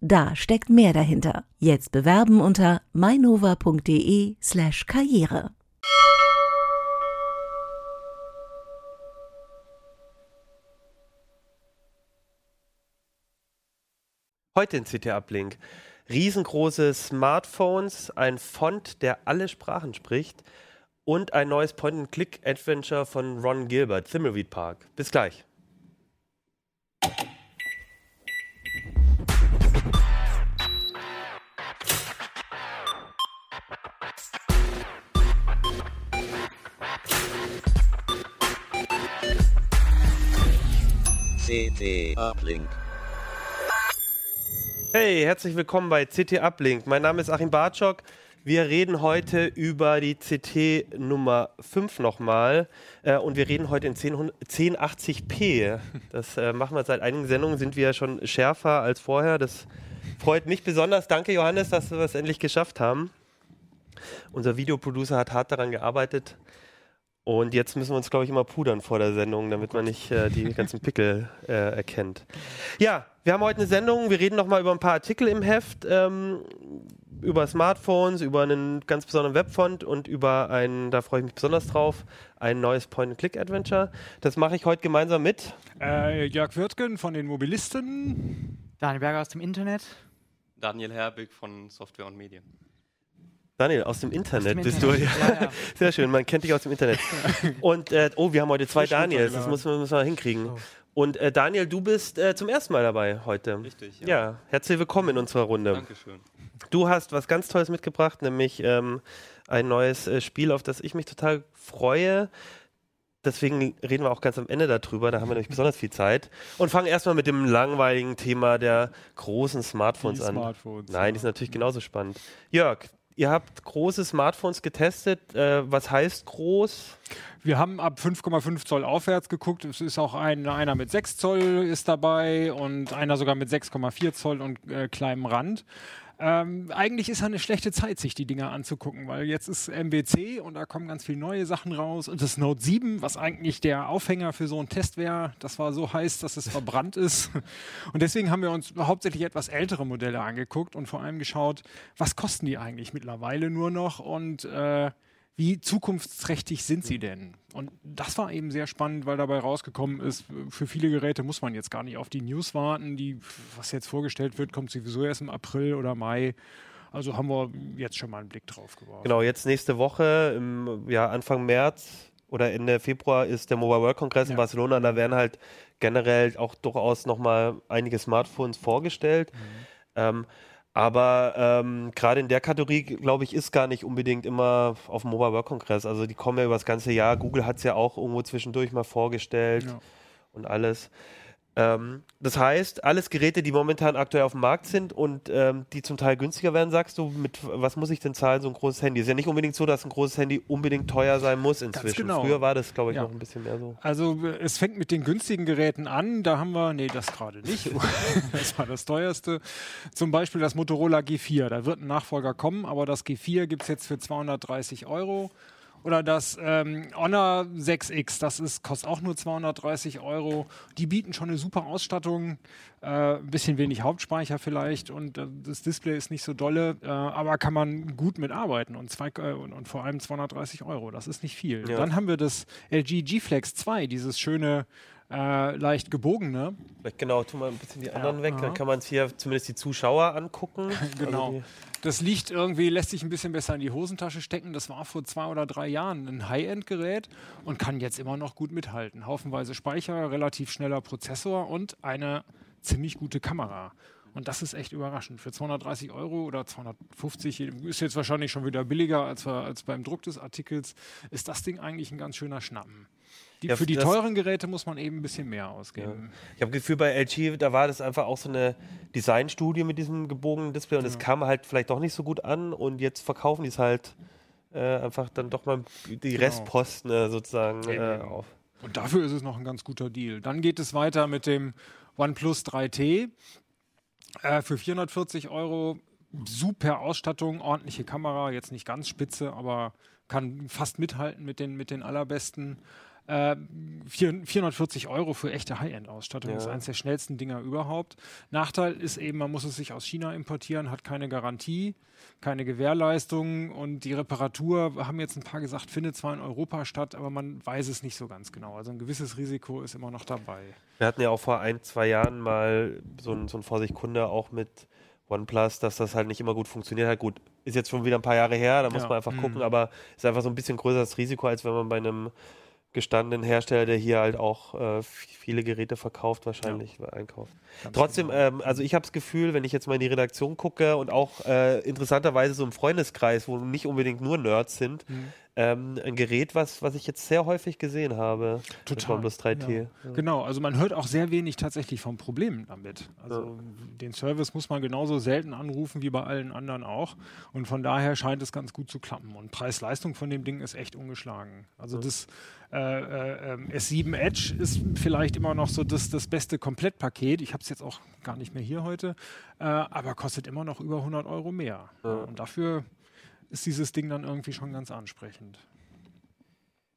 Da steckt mehr dahinter. Jetzt bewerben unter mainova.de/slash karriere. Heute in CT Uplink. Riesengroße Smartphones, ein Font, der alle Sprachen spricht und ein neues Point-and-Click-Adventure von Ron Gilbert, Thimbleweed Park. Bis gleich. CT Uplink. Hey, herzlich willkommen bei CT Uplink. Mein Name ist Achim Bartschok. Wir reden heute über die CT Nummer 5 nochmal äh, und wir reden heute in 10, 1080p. Das äh, machen wir seit einigen Sendungen, sind wir schon schärfer als vorher. Das freut mich besonders. Danke Johannes, dass wir es endlich geschafft haben. Unser Videoproducer hat hart daran gearbeitet. Und jetzt müssen wir uns, glaube ich, immer pudern vor der Sendung, damit man nicht äh, die ganzen Pickel äh, erkennt. Ja, wir haben heute eine Sendung. Wir reden nochmal über ein paar Artikel im Heft, ähm, über Smartphones, über einen ganz besonderen Webfont und über ein, da freue ich mich besonders drauf, ein neues Point-and-Click-Adventure. Das mache ich heute gemeinsam mit Äh, Jörg Wirtgen von den Mobilisten. Daniel Berger aus dem Internet. Daniel Herbig von Software und Medien. Daniel, aus dem Internet dem bist Internet. du. Ja, ja. Sehr schön, man kennt dich aus dem Internet. Und, äh, oh, wir haben heute zwei Frisch Daniels, das müssen wir, müssen wir hinkriegen. Oh. Und äh, Daniel, du bist äh, zum ersten Mal dabei heute. Richtig, Ja, herzlich willkommen in unserer Runde. Dankeschön. Du hast was ganz Tolles mitgebracht, nämlich ähm, ein neues äh, Spiel, auf das ich mich total freue. Deswegen reden wir auch ganz am Ende darüber, da haben wir nämlich besonders viel Zeit. Und fangen erstmal mit dem langweiligen Thema der großen Smartphones Die an. Smartphones, Nein, ja. die sind natürlich genauso spannend. Jörg, ihr habt große Smartphones getestet. Äh, was heißt groß? Wir haben ab 5,5 Zoll aufwärts geguckt. Es ist auch ein, einer mit 6 Zoll ist dabei und einer sogar mit 6,4 Zoll und äh, kleinem Rand. Ähm, eigentlich ist ja eine schlechte Zeit, sich die Dinger anzugucken, weil jetzt ist MWC und da kommen ganz viele neue Sachen raus. Und das Note 7, was eigentlich der Aufhänger für so einen Test wäre, das war so heiß, dass es verbrannt ist. Und deswegen haben wir uns hauptsächlich etwas ältere Modelle angeguckt und vor allem geschaut, was kosten die eigentlich mittlerweile nur noch und äh, wie zukunftsträchtig sind sie denn? Und das war eben sehr spannend, weil dabei rausgekommen ist, für viele Geräte muss man jetzt gar nicht auf die News warten. Die, was jetzt vorgestellt wird, kommt sowieso erst im April oder Mai. Also haben wir jetzt schon mal einen Blick drauf geworfen. Genau, jetzt nächste Woche, im, ja, Anfang März oder Ende Februar ist der Mobile World Congress in Ja. Barcelona. Da werden halt generell auch durchaus nochmal einige Smartphones vorgestellt. Mhm. Ähm, aber ähm, gerade in der Kategorie, glaube ich, ist gar nicht unbedingt immer auf dem Mobile World Congress. Also die kommen ja über das ganze Jahr. Google hat es ja auch irgendwo zwischendurch mal vorgestellt Ja. und alles. Ähm, das heißt, alles Geräte, die momentan aktuell auf dem Markt sind und ähm, die zum Teil günstiger werden, sagst du, mit was muss ich denn zahlen, so ein großes Handy? Ist ja nicht unbedingt so, dass ein großes Handy unbedingt teuer sein muss inzwischen. genau. Früher war das, glaube ich, Ja. noch ein bisschen mehr so. Also es fängt mit den günstigen Geräten an. Da haben wir, nee, das gerade nicht. das war das teuerste. Zum Beispiel das Motorola G4. Da wird ein Nachfolger kommen, aber das G4 gibt es jetzt für 230 Euro. Oder das ähm, Honor 6X, das ist, kostet auch nur 230 Euro. Die bieten schon eine super Ausstattung, äh, ein bisschen wenig Hauptspeicher vielleicht und äh, das Display ist nicht so dolle, äh, aber kann man gut mitarbeiten und, zwei, äh, und, und vor allem 230 Euro, das ist nicht viel. Ja. Dann haben wir das LG G Flex 2, dieses schöne, äh, leicht gebogene. Vielleicht genau, tu mal ein bisschen die anderen weg, aha. dann kann man es hier zumindest die Zuschauer angucken. Genau. Also Das liegt irgendwie, lässt sich ein bisschen besser in die Hosentasche stecken. Das war vor zwei oder drei Jahren ein High-End-Gerät und kann jetzt immer noch gut mithalten. Haufenweise Speicher, relativ schneller Prozessor und eine ziemlich gute Kamera. Und das ist echt überraschend. Für 230 Euro oder 250, ist jetzt wahrscheinlich schon wieder billiger als, als beim Druck des Artikels, ist das Ding eigentlich ein ganz schöner Schnappen. Die, Ja, für die teuren Geräte muss man eben ein bisschen mehr ausgeben. Ich habe Gefühl, bei LG, da war das einfach auch so eine Designstudie mit diesem gebogenen Display und es kam halt vielleicht doch nicht so gut an und jetzt verkaufen die es halt äh, einfach dann doch mal die Restposten äh, sozusagen äh, auf. Und dafür ist es noch ein ganz guter Deal. Dann geht es weiter mit dem OnePlus 3T äh, für 440 Euro. Super Ausstattung, ordentliche Kamera, jetzt nicht ganz spitze, aber kann fast mithalten mit den, mit den allerbesten. Äh, vier- 440 Euro für echte High-End-Ausstattung. Das ist Ja. eines der schnellsten Dinger überhaupt. Nachteil ist eben, man muss es sich aus China importieren, hat keine Garantie, keine Gewährleistung und die Reparatur, haben jetzt ein paar gesagt, findet zwar in Europa statt, aber man weiß es nicht so ganz genau. Also ein gewisses Risiko ist immer noch dabei. Wir hatten ja auch vor ein, zwei Jahren mal so ein, so ein Vorsicht-Kunde auch mit OnePlus, dass das halt nicht immer gut funktioniert hat. Gut, ist jetzt schon wieder ein paar Jahre her, da muss Ja. man einfach Mhm. gucken, aber ist einfach so ein bisschen größeres Risiko, als wenn man bei einem gestandenen Hersteller, der hier halt auch äh, viele Geräte verkauft, wahrscheinlich einkauft. Ganz Trotzdem, genau. ähm, also ich habe das Gefühl, wenn ich jetzt mal in die Redaktion gucke und auch äh, interessanterweise so im Freundeskreis, wo nicht unbedingt nur Nerds sind, Mhm. Ähm, ein Gerät, was, was ich jetzt sehr häufig gesehen habe. Total, OnePlus 3T. Ja. Genau, also man hört auch sehr wenig tatsächlich von Problemen damit. Also den Service muss man genauso selten anrufen wie bei allen anderen auch. Und von daher scheint es ganz gut zu klappen. Und Preis-Leistung von dem Ding ist echt ungeschlagen. Also das äh, äh, ähm, S7 Edge ist vielleicht immer noch so das, das beste Komplettpaket. Ich habe es jetzt auch gar nicht mehr hier heute, äh, aber kostet immer noch über 100 Euro mehr. Ja. Und dafür ist dieses Ding dann irgendwie schon ganz ansprechend.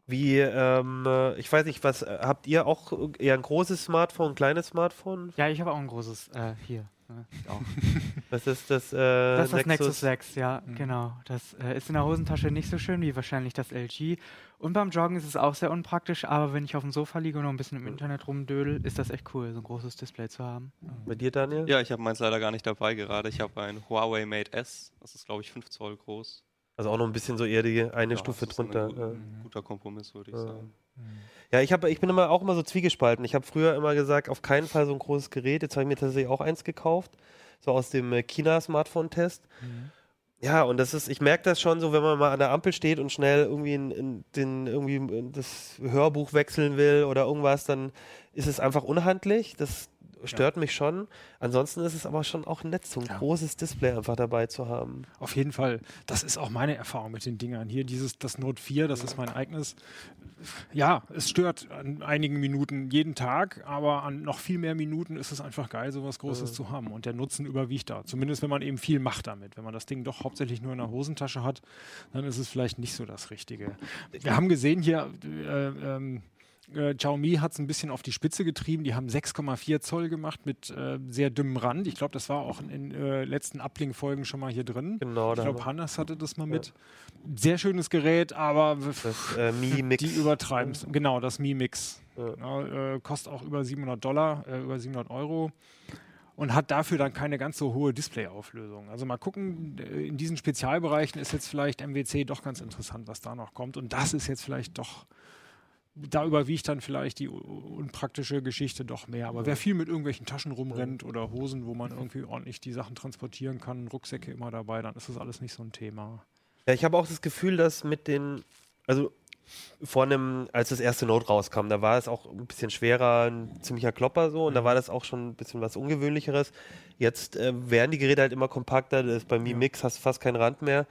Wie, ähm, äh, ich weiß nicht, was, äh, habt ihr auch eher ein großes Smartphone, ein kleines Smartphone? Ja, ich habe auch ein großes äh, hier. Ne, ich auch. Was ist das? Äh, Das ist das Nexus 6, ja, genau. Das äh, ist in der Hosentasche nicht so schön wie wahrscheinlich das LG. Und beim Joggen ist es auch sehr unpraktisch, aber wenn ich auf dem Sofa liege und noch ein bisschen im Internet rumdödel, ist das echt cool, so ein großes Display zu haben. Bei dir, Daniel? Ja, ich habe meins leider gar nicht dabei gerade. Ich habe ein Huawei Mate S. Das ist, glaube ich, 5 Zoll groß. Also auch noch ein bisschen so eher die eine Ja, Stufe ist ein drunter. gut- ja. Guter Kompromiss, würde ich Ja. sagen. Ja, ich, hab, ich bin immer auch immer so zwiegespalten. Ich habe früher immer gesagt, auf keinen Fall so ein großes Gerät. Jetzt habe ich mir tatsächlich auch eins gekauft, so aus dem äh, China-Smartphone-Test. Ja, und das ist, ich merke das schon so, wenn man mal an der Ampel steht und schnell irgendwie in, in den, irgendwie in das Hörbuch wechseln will oder irgendwas, dann ist es einfach unhandlich. Das stört mich schon. Ansonsten ist es aber schon auch nett, so ein Ja. großes Display einfach dabei zu haben. Auf jeden Fall. Das ist auch meine Erfahrung mit den Dingern. Hier dieses, das Note 4, das ist mein eigenes. Ja, es stört an einigen Minuten jeden Tag, aber an noch viel mehr Minuten ist es einfach geil, sowas Großes zu haben. Und der Nutzen überwiegt da. Zumindest wenn man eben viel macht damit. Wenn man das Ding doch hauptsächlich nur in der Hosentasche hat, dann ist es vielleicht nicht so das Richtige. Wir haben gesehen hier, äh, ähm, äh, Xiaomi hat es ein bisschen auf die Spitze getrieben. Die haben 6,4 Zoll gemacht mit äh, sehr dünnem Rand. Ich glaube, das war auch in den äh, letzten Uplink-Folgen schon mal hier drin. Genau, Ich glaube, Hannes hatte das mal mit. Sehr schönes Gerät, aber das äh, die übertreiben es. Genau, das Mi Mix. Ja. Ja, äh, kostet auch über 700 Dollar, äh, über 700 Euro. Und hat dafür dann keine ganz so hohe Displayauflösung. Also mal gucken, äh, in diesen Spezialbereichen ist jetzt vielleicht MWC doch ganz interessant, was da noch kommt. Und das ist jetzt vielleicht doch, da überwiegt dann vielleicht die unpraktische Geschichte doch mehr. Aber wer viel mit irgendwelchen Taschen rumrennt oder Hosen, wo man irgendwie ordentlich die Sachen transportieren kann, Rucksäcke immer dabei, dann ist das alles nicht so ein Thema. Ja, ich habe auch das Gefühl, dass mit den, also vor einem, als das erste Note rauskam, da war es auch ein bisschen schwerer, ein ziemlicher Klopper so und da war das auch schon ein bisschen was Ungewöhnlicheres. Jetzt äh, werden die Geräte halt immer kompakter, das ist bei Mi Mix hast du fast keinen Rand mehr.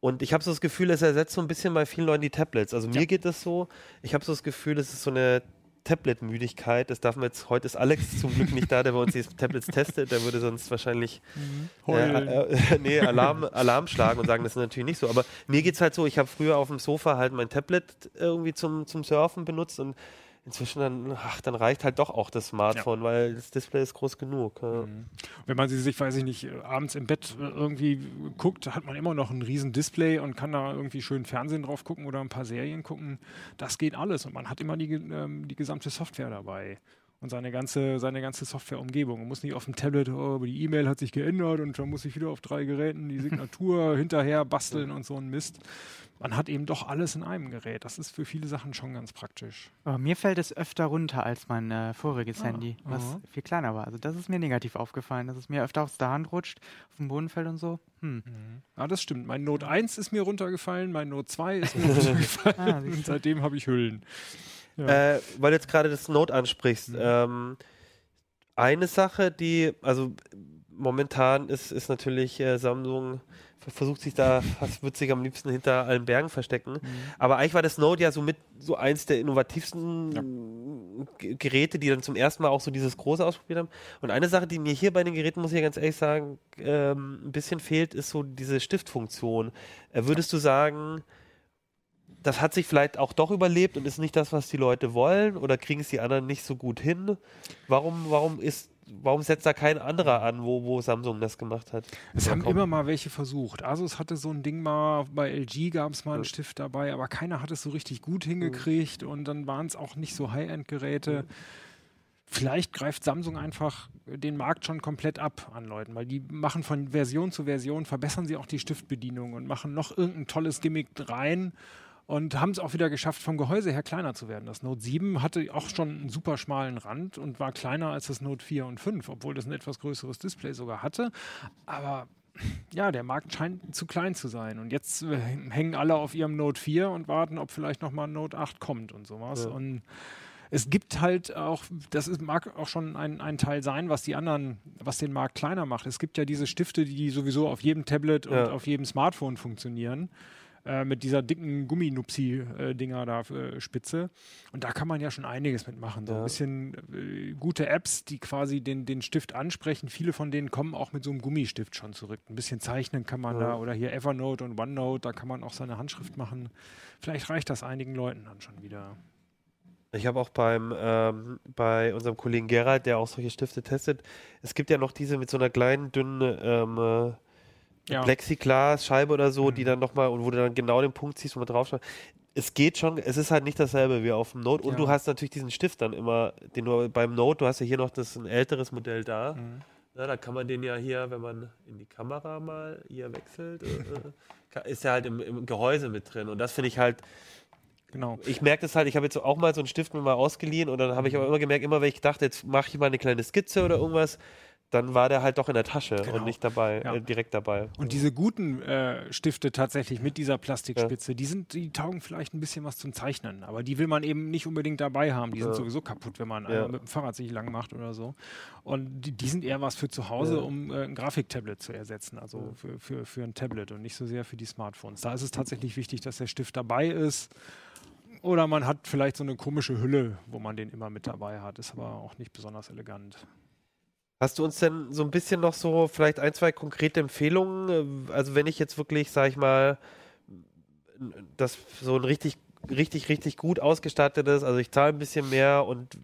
Und ich habe so das Gefühl, es ersetzt so ein bisschen bei vielen Leuten die Tablets. Also mir geht das so, ich habe so das Gefühl, es ist so eine Tablet-Müdigkeit. Das darf man jetzt, heute ist Alex zum Glück nicht da, der bei uns die Tablets testet, der würde sonst wahrscheinlich Heulen. äh, äh, nee, Alarm, Alarm schlagen und sagen, das ist natürlich nicht so. Aber mir geht es halt so, ich habe früher auf dem Sofa halt mein Tablet irgendwie zum, zum Surfen benutzt und inzwischen dann, ach, dann reicht halt doch auch das Smartphone, weil das Display ist groß genug. Ja. Wenn man sie sich, weiß ich nicht, abends im Bett äh, irgendwie guckt, hat man immer noch ein riesen Display und kann da irgendwie schön Fernsehen drauf gucken oder ein paar Serien gucken. Das geht alles und man hat immer die, ähm, die gesamte Software dabei. Und seine ganze, seine ganze Softwareumgebung. Man muss nicht auf dem Tablet, oh, aber die E-Mail hat sich geändert und dann muss ich wieder auf drei Geräten die Signatur hinterher basteln und so ein Mist. Man hat eben doch alles in einem Gerät. Das ist für viele Sachen schon ganz praktisch. Aber mir fällt es öfter runter als mein äh, voriges Ah, Handy, was aha. viel kleiner war. Also das ist mir negativ aufgefallen, dass es mir öfter aus der Hand rutscht, auf dem Boden fällt und so. Hm. Ja, das stimmt. Mein Note 1 ist mir runtergefallen, mein Note 2 ist mir runtergefallen Ah, und seitdem habe ich Hüllen. Ja. Äh, weil du jetzt gerade das Note ansprichst. Ähm, eine Sache, die, also momentan ist, ist natürlich äh, Samsung versucht sich da, fast wird sich am liebsten hinter allen Bergen verstecken. Aber eigentlich war das Note ja so mit so eins der innovativsten G- Geräte, die dann zum ersten Mal auch so dieses große ausprobiert haben. Und eine Sache, die mir hier bei den Geräten, muss ich ja ganz ehrlich sagen, ähm, ein bisschen fehlt, ist so diese Stiftfunktion. Äh, würdest du sagen, das hat sich vielleicht auch doch überlebt und ist nicht das, was die Leute wollen? Oder kriegen es die anderen nicht so gut hin? Warum, warum ist, warum setzt da kein anderer an, wo, wo Samsung das gemacht hat? Es Ja, haben immer mal welche versucht. Asus hatte so ein Ding mal, bei LG gab es mal einen Stift dabei, aber keiner hat es so richtig gut hingekriegt und dann waren es auch nicht so High-End-Geräte. Vielleicht greift Samsung einfach den Markt schon komplett ab an Leuten, weil die machen von Version zu Version, verbessern sie auch die Stiftbedienung und machen noch irgendein tolles Gimmick rein und haben es auch wieder geschafft, vom Gehäuse her kleiner zu werden. Das Note 7 hatte auch schon einen super schmalen Rand und war kleiner als das Note 4 und 5, obwohl das ein etwas größeres Display sogar hatte. Aber ja, der Markt scheint zu klein zu sein. Und jetzt äh, hängen alle auf ihrem Note 4 und warten, ob vielleicht nochmal ein Note 8 kommt und sowas. Ja. Und es gibt halt auch, das ist, mag auch schon ein, ein Teil sein, was die anderen, was den Markt kleiner macht. Es gibt ja diese Stifte, die sowieso auf jedem Tablet und Ja. auf jedem Smartphone funktionieren. Äh, mit dieser dicken Gumminupsi-Dinger da äh, Spitze. Und da kann man ja schon einiges mitmachen. So Ja. ein bisschen äh, gute Apps, die quasi den, den Stift ansprechen. Viele von denen kommen auch mit so einem Gummistift schon zurück. Ein bisschen zeichnen kann man Ja. da. Oder hier Evernote und OneNote, da kann man auch seine Handschrift machen. Vielleicht reicht das einigen Leuten dann schon wieder. Ich habe auch beim ähm, bei unserem Kollegen Gerald, der auch solche Stifte testet, es gibt ja noch diese mit so einer kleinen, dünnen ähm, äh, Ja. Plexiglas-Scheibe oder so, Mhm. die dann nochmal, und wo du dann genau den Punkt ziehst, wo man draufschaut. Es geht schon, es ist halt nicht dasselbe wie auf dem Note. Und Ja. du hast natürlich diesen Stift dann immer, den du beim Note, du hast ja hier noch das ein älteres Modell da. Mhm. Ja, da kann man den ja hier, wenn man in die Kamera mal hier wechselt, äh, äh, ist ja halt im, im Gehäuse mit drin. Und das finde ich halt, Genau. ich merke das halt, ich habe jetzt auch mal so einen Stift mir mal ausgeliehen und dann habe ich aber immer gemerkt, immer wenn ich dachte, jetzt mache ich mal eine kleine Skizze oder irgendwas, dann war der halt doch in der Tasche Genau. und nicht dabei, Ja. äh, direkt dabei. Und diese guten äh, Stifte tatsächlich mit dieser Plastikspitze, die sind, die taugen vielleicht ein bisschen was zum Zeichnen, aber die will man eben nicht unbedingt dabei haben. Die sind Ja. sowieso kaputt, wenn man Ja. mit dem Fahrrad sich lang macht oder so. Und die, die sind eher was für zu Hause, Ja. um äh, ein Grafiktablet zu ersetzen, also für, für, für ein Tablet und nicht so sehr für die Smartphones. Da ist es tatsächlich wichtig, dass der Stift dabei ist. Oder man hat vielleicht so eine komische Hülle, wo man den immer mit dabei hat. Ist aber auch nicht besonders elegant. Hast du uns denn so ein bisschen noch so vielleicht ein, zwei konkrete Empfehlungen? äh, Also wenn ich jetzt wirklich, sag ich mal, das so ein richtig, richtig, richtig gut ausgestattetes, also ich zahle ein bisschen mehr und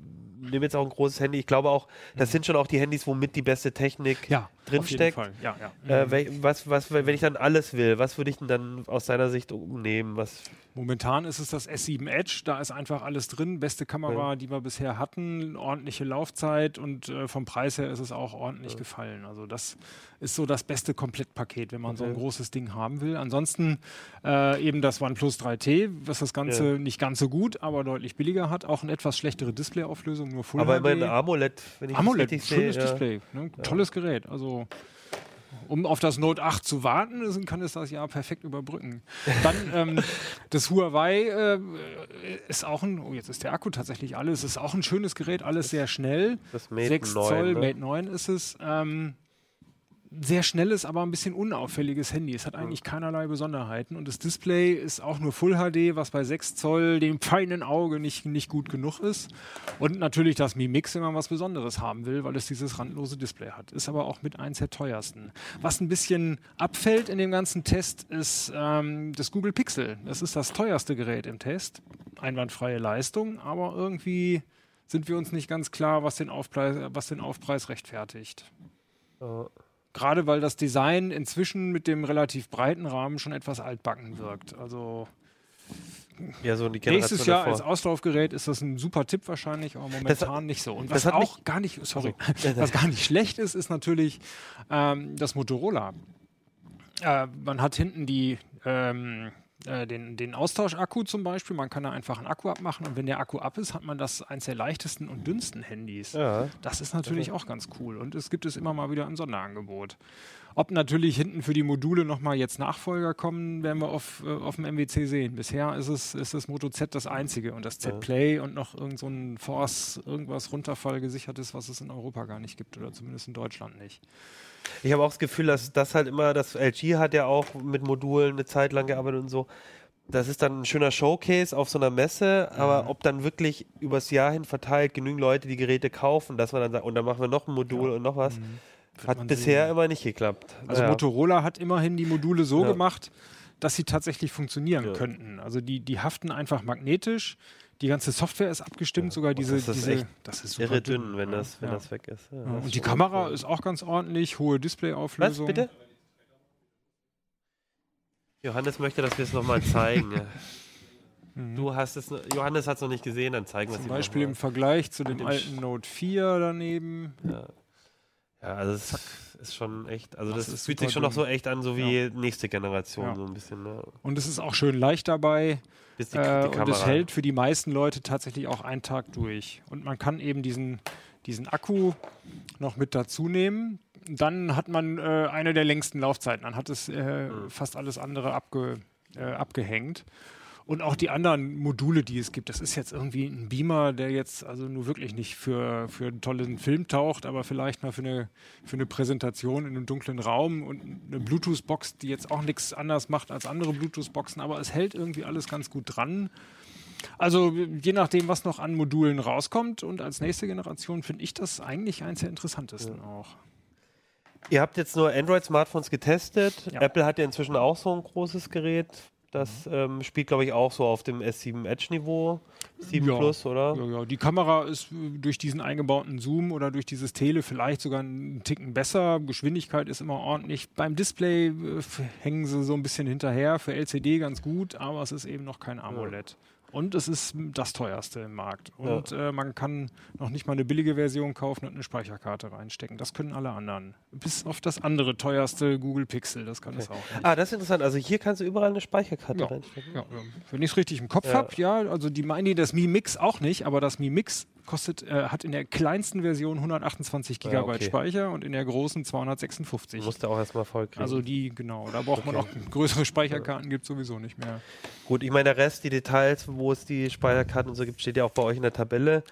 nehme jetzt auch ein großes Handy. Ich glaube auch, das sind schon auch die Handys, womit die beste Technik Ja, drinsteckt. Auf jeden Fall. Ja, ja. Äh, wel- was, was, wenn ich dann alles will, was würde ich denn dann aus deiner Sicht nehmen? Was, Momentan ist es das S7 Edge, da ist einfach alles drin. Beste Kamera, die wir bisher hatten, ordentliche Laufzeit und äh, vom Preis her ist es auch ordentlich gefallen. Also das ist so das beste Komplettpaket, wenn man so ein Okay. großes Ding haben will. Ansonsten äh, eben das OnePlus 3T, was das Ganze Ja. nicht ganz so gut, aber deutlich billiger hat. Auch eine etwas schlechtere Displayauflösung, nur Full aber HD. immerhin AMOLED, wenn ich AMOLED, das richtig schönes sehe. ja. Display, ne? tolles Gerät. Also um auf das Note 8 zu warten, kann es das Jahr perfekt überbrücken. Dann ähm, das Huawei äh, ist auch ein, oh jetzt ist der Akku tatsächlich alles, ist auch ein schönes Gerät, alles sehr schnell. Das Mate 6 9, Zoll, ne? Mate 9 ist es. Ähm, sehr schnelles, aber ein bisschen unauffälliges Handy. Es hat eigentlich keinerlei Besonderheiten und das Display ist auch nur Full HD, was bei 6 Zoll dem feinen Auge nicht, nicht gut genug ist. Und natürlich das Mi Mix, wenn man was Besonderes haben will, weil es dieses randlose Display hat. Ist aber auch mit eins der teuersten. Was ein bisschen abfällt in dem ganzen Test, ist ähm, das Google Pixel. Das ist das teuerste Gerät im Test. Einwandfreie Leistung, aber irgendwie sind wir uns nicht ganz klar, was den Aufpreis, was den Aufpreis rechtfertigt. Ja. Gerade weil das Design inzwischen mit dem relativ breiten Rahmen schon etwas altbacken wirkt. Also Ja, so nächstes Jahr als davor. Auslaufgerät ist das ein super Tipp wahrscheinlich, aber momentan nicht so. Und das was auch gar nicht, sorry, was gar nicht schlecht ist, ist natürlich ähm, das Motorola. Äh, man hat hinten die, ähm, äh, den, den Austauschakku zum Beispiel. Man kann da einfach einen Akku abmachen und wenn der Akku ab ist, hat man das eins der leichtesten und dünnsten Handys. Ja. Das ist natürlich auch ganz cool und es gibt es immer mal wieder im Sonderangebot. Ob natürlich hinten für die Module nochmal jetzt Nachfolger kommen, werden wir auf, äh, auf dem MWC sehen. Bisher ist, es, ist das Moto Z das einzige und das Z Play und noch irgend so ein Force, irgendwas runterfallgesichertes, was es in Europa gar nicht gibt oder zumindest in Deutschland nicht. Ich habe auch das Gefühl, dass das halt immer, das LG hat ja auch mit Modulen eine Zeit lang gearbeitet und so. Das ist dann ein schöner Showcase auf so einer Messe, aber ob dann wirklich übers Jahr hin verteilt genügend Leute die Geräte kaufen, dass man dann sagt, und dann machen wir noch ein Modul und noch was, hat man bisher sehen. immer nicht geklappt. Also Ja. Motorola hat immerhin die Module so Ja. gemacht, dass sie tatsächlich funktionieren Ja. könnten. Also die, die haften einfach magnetisch. Die ganze Software ist abgestimmt, sogar diese. das ist diese echt das ist super irre dünn, wenn ja. das, wenn ja. das weg ist. Ja, Ja, das Und die Kamera cool. ist auch ganz ordentlich, hohe Was, Displayauflösung. bitte? Johannes möchte, dass wir es nochmal zeigen. Du hast es, Johannes hat es noch nicht gesehen, dann zeigen wir es Zum ihm Beispiel noch im Vergleich zu dem alten Note 4 daneben. mal. Ja, also es ist schon echt, also das, Das fühlt sich schon noch so echt an, so wie nächste Generation, Ja. so ein bisschen. Ne? Und es ist auch schön leicht dabei. Bis die, Äh, die und es hält für die meisten Leute tatsächlich auch einen Tag durch. Und man kann eben diesen, diesen Akku noch mit dazu nehmen. Dann hat man äh, eine der längsten Laufzeiten. Dann hat es äh, Mhm. fast alles andere abge, äh, abgehängt. Und auch die anderen Module, die es gibt, das ist jetzt irgendwie ein Beamer, der jetzt also nur wirklich nicht für, für einen tollen Film taucht, aber vielleicht mal für eine, für eine Präsentation in einem dunklen Raum und eine Bluetooth-Box, die jetzt auch nichts anders macht als andere Bluetooth-Boxen, aber es hält irgendwie alles ganz gut dran. Also je nachdem, was noch an Modulen rauskommt und als nächste Generation finde ich das eigentlich eins der interessantesten auch. Ihr habt jetzt nur Android-Smartphones getestet. Ja. Apple hat ja inzwischen auch so ein großes Gerät. Das ähm, spielt, glaube ich, auch so auf dem S7 Edge-Niveau. 7 Ja. Plus, oder? Ja, ja. Die Kamera ist äh, durch diesen eingebauten Zoom oder durch dieses Tele vielleicht sogar einen Ticken besser. Geschwindigkeit ist immer ordentlich. Beim Display äh, hängen sie so ein bisschen hinterher. Für LCD ganz gut, aber es ist eben noch kein AMOLED. Und es ist das teuerste im Markt. Und äh, man kann noch nicht mal eine billige Version kaufen und eine Speicherkarte reinstecken. Das können alle anderen. Bis auf das andere teuerste Google Pixel. Das kann es auch. Nicht. Ah, das ist interessant. Also hier kannst du überall eine Speicherkarte Ja. reinstecken. Ja, ja. Wenn ich es richtig im Kopf Ja. habe, ja, also die meinen die das Mi Mix auch nicht, aber das Mi Mix kostet, äh, hat in der kleinsten Version 128 Ja, Gigabyte okay. Speicher und in der großen 256. Musst du auch erstmal voll kriegen. Also die, genau, da braucht man auch größere Speicherkarten, gibt sowieso nicht mehr. Gut, ich meine, der Rest, die Details, wo es die Speicherkarten und so gibt, steht ja auch bei euch in der Tabelle.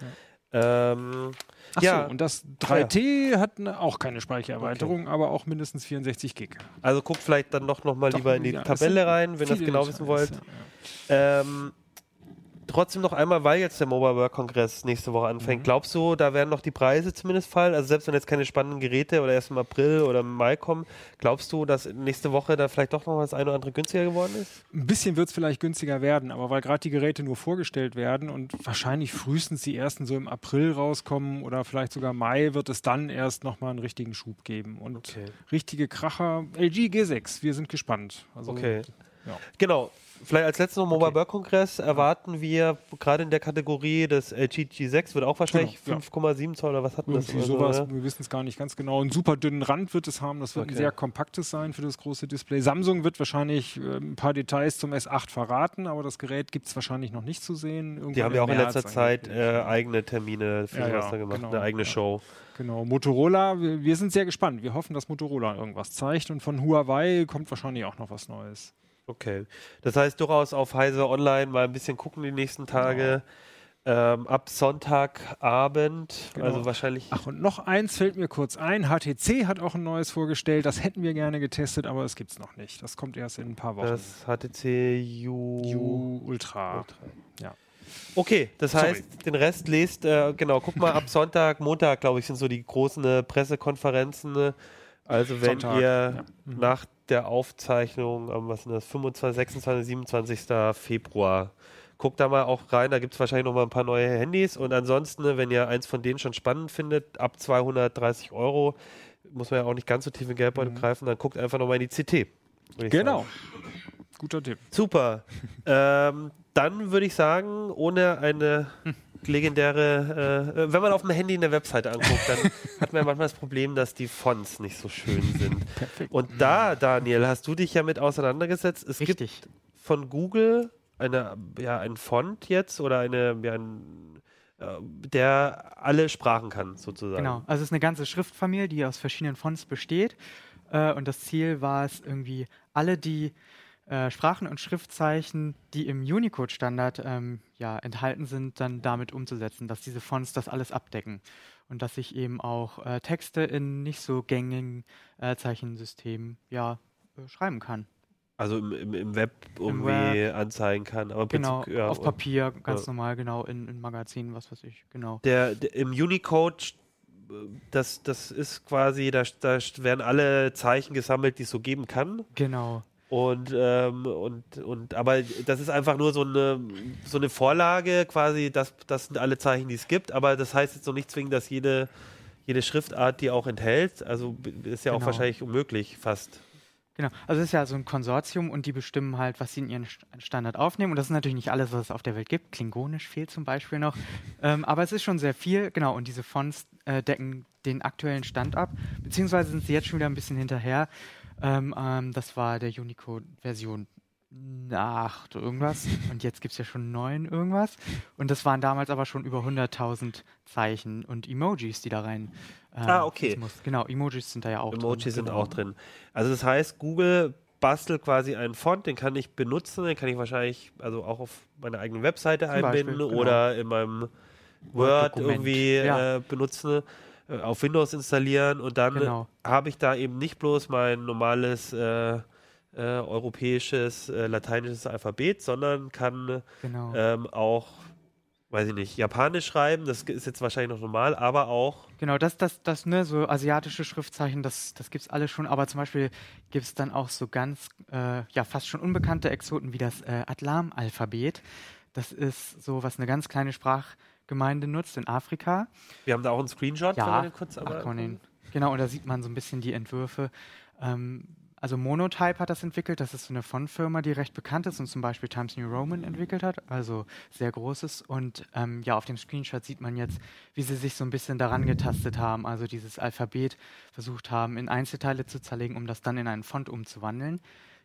Ähm, Ach ja, so, und das 3T hat ne, auch keine Speichererweiterung, aber auch mindestens 64 Gig. also guckt vielleicht dann doch nochmal lieber in die ja, Tabelle rein, wenn ihr das genau wissen wollt. ja, ja. Ähm, trotzdem noch einmal, weil jetzt der Mobile World Kongress nächste Woche anfängt, Mhm. glaubst du, da werden noch die Preise zumindest fallen? Also selbst wenn jetzt keine spannenden Geräte oder erst im April oder im Mai kommen, glaubst du, dass nächste Woche da vielleicht doch noch das eine oder andere günstiger geworden ist? Ein bisschen wird es vielleicht günstiger werden, aber weil gerade die Geräte nur vorgestellt werden und wahrscheinlich frühestens die ersten so im April rauskommen oder vielleicht sogar Mai, wird es dann erst nochmal einen richtigen Schub geben. Und Okay. richtige Kracher, LG G6, wir sind gespannt. Also, Okay. Ja. Genau. Vielleicht als letztes noch Mobile Okay. World Kongress erwarten wir gerade in der Kategorie des LG G6 wird auch wahrscheinlich Genau, ja. 5,7 Zoll oder was hatten das? Irgendwie oder so, sowas, ne? wir wissen es gar nicht ganz genau. Einen super dünnen Rand wird es haben, das wird Okay. ein sehr kompaktes sein für das große Display. Samsung wird wahrscheinlich äh, ein paar Details zum S8 verraten, aber das Gerät gibt es wahrscheinlich noch nicht zu sehen. Irgendwann Die haben ja auch in letzter Zeit äh, eigene Termine für Ja, ja, gemacht, genau, eine eigene ja. Show. Genau, Motorola, wir, wir sind sehr gespannt. Wir hoffen, dass Motorola irgendwas zeigt und von Huawei kommt wahrscheinlich auch noch was Neues. Okay. Das heißt durchaus auf Heise Online mal ein bisschen gucken die nächsten Tage. Ähm, ab Sonntagabend, Genau. also wahrscheinlich. Ach, und noch eins fällt mir kurz ein. HTC hat auch ein neues vorgestellt. Das hätten wir gerne getestet, aber es gibt es noch nicht. Das kommt erst in ein paar Wochen. das HTC U. U Ultra. Ultra. Ja. Okay, das Sorry. heißt, den Rest lest, äh, genau, guck mal, ab Sonntag, Montag, glaube ich, sind so die großen äh, Pressekonferenzen. äh. Also wenn Sonntag, ihr ja. Mhm. nach der Aufzeichnung am, was sind das, 25, 26, 27. Februar, guckt da mal auch rein, da gibt es wahrscheinlich noch mal ein paar neue Handys und ansonsten, wenn ihr eins von denen schon spannend findet, ab 230 Euro, muss man ja auch nicht ganz so tief in Geldbeutel Mhm. greifen, dann guckt einfach nochmal in die CT. Genau. sagen. Guter Tipp. Super. ähm, dann würde ich sagen, ohne eine legendäre, äh, wenn man auf dem Handy eine Webseite anguckt, dann hat man ja manchmal das Problem, dass die Fonts nicht so schön sind. Perfekt. Und da, Daniel, hast du dich ja mit auseinandergesetzt. Es Richtig. gibt von Google, eine, ja, ein Font jetzt oder eine, ja, ein, äh, der alle Sprachen kann, sozusagen. Genau, also es ist eine ganze Schriftfamilie, die aus verschiedenen Fonts besteht. Äh, und das Ziel war es irgendwie, alle die äh, Sprachen und Schriftzeichen, die im Unicode-Standard ähm, ja, enthalten sind, dann damit umzusetzen, dass diese Fonts das alles abdecken. Und dass ich eben auch äh, Texte in nicht so gängigen äh, Zeichensystemen ja, äh, schreiben kann. Also im, im, im Web irgendwie Web. anzeigen kann. Aber im Genau, Prinzip, ja, auf und- Papier, ganz ja. normal, genau, in, in Magazinen, was weiß ich, genau. Der, der im Unicode, äh, das, das ist quasi, da, da werden alle Zeichen gesammelt, die es so geben kann. Genau, Und, ähm, und, und aber das ist einfach nur so eine, so eine Vorlage, quasi, das, das sind alle Zeichen, die es gibt, aber das heißt jetzt noch nicht zwingend, dass jede, jede Schriftart die auch enthält. Also ist ja auch Genau. wahrscheinlich unmöglich fast. Genau, also es ist ja so ein Konsortium und die bestimmen halt, was sie in ihren St- Standard aufnehmen. Und das ist natürlich nicht alles, was es auf der Welt gibt. Klingonisch fehlt zum Beispiel noch. ähm, aber es ist schon sehr viel, genau. Und diese Fonts äh, decken den aktuellen Stand ab. Beziehungsweise sind sie jetzt schon wieder ein bisschen hinterher. Ähm, ähm, das war der Unicode-Version 8 irgendwas. Und jetzt gibt es ja schon 9 irgendwas. Und das waren damals aber schon über 100.000 Zeichen und Emojis, die da rein. ähm, Ah, okay. Genau, Emojis sind da ja auch Emojis drin. sind genau. auch drin. Also das heißt, Google bastelt quasi einen Font, den kann ich benutzen, den kann ich wahrscheinlich also auch auf meine eigene Webseite Zum Beispiel, einbinden genau. oder in meinem Word Word-Dokument. irgendwie Ja. äh, benutzen, äh, auf Windows installieren und dann Genau. habe ich da eben nicht bloß mein normales äh, äh, europäisches, äh, lateinisches Alphabet, sondern kann Genau. ähm, auch, weiß ich nicht, Japanisch schreiben, das ist jetzt wahrscheinlich noch normal, aber auch Genau, das, das, das, ne, so asiatische Schriftzeichen, das, das gibt's alle schon, aber zum Beispiel gibt es dann auch so ganz, äh, ja, fast schon unbekannte Exoten wie das äh, Atlam-Alphabet. Das ist so, was eine ganz kleine Sprachgemeinde nutzt in Afrika. wir haben da auch einen Screenshot, Ja, kurz Ach, aber man den, genau, und da sieht man so ein bisschen die Entwürfe. Ähm, also Monotype hat das entwickelt, das ist so eine Fontfirma, die recht bekannt ist und zum Beispiel Times New Roman entwickelt hat, also sehr großes. Und ähm, ja, auf dem Screenshot sieht man jetzt, wie sie sich so ein bisschen daran getastet haben, also dieses Alphabet versucht haben, in Einzelteile zu zerlegen, um das dann in einen Font umzuwandeln.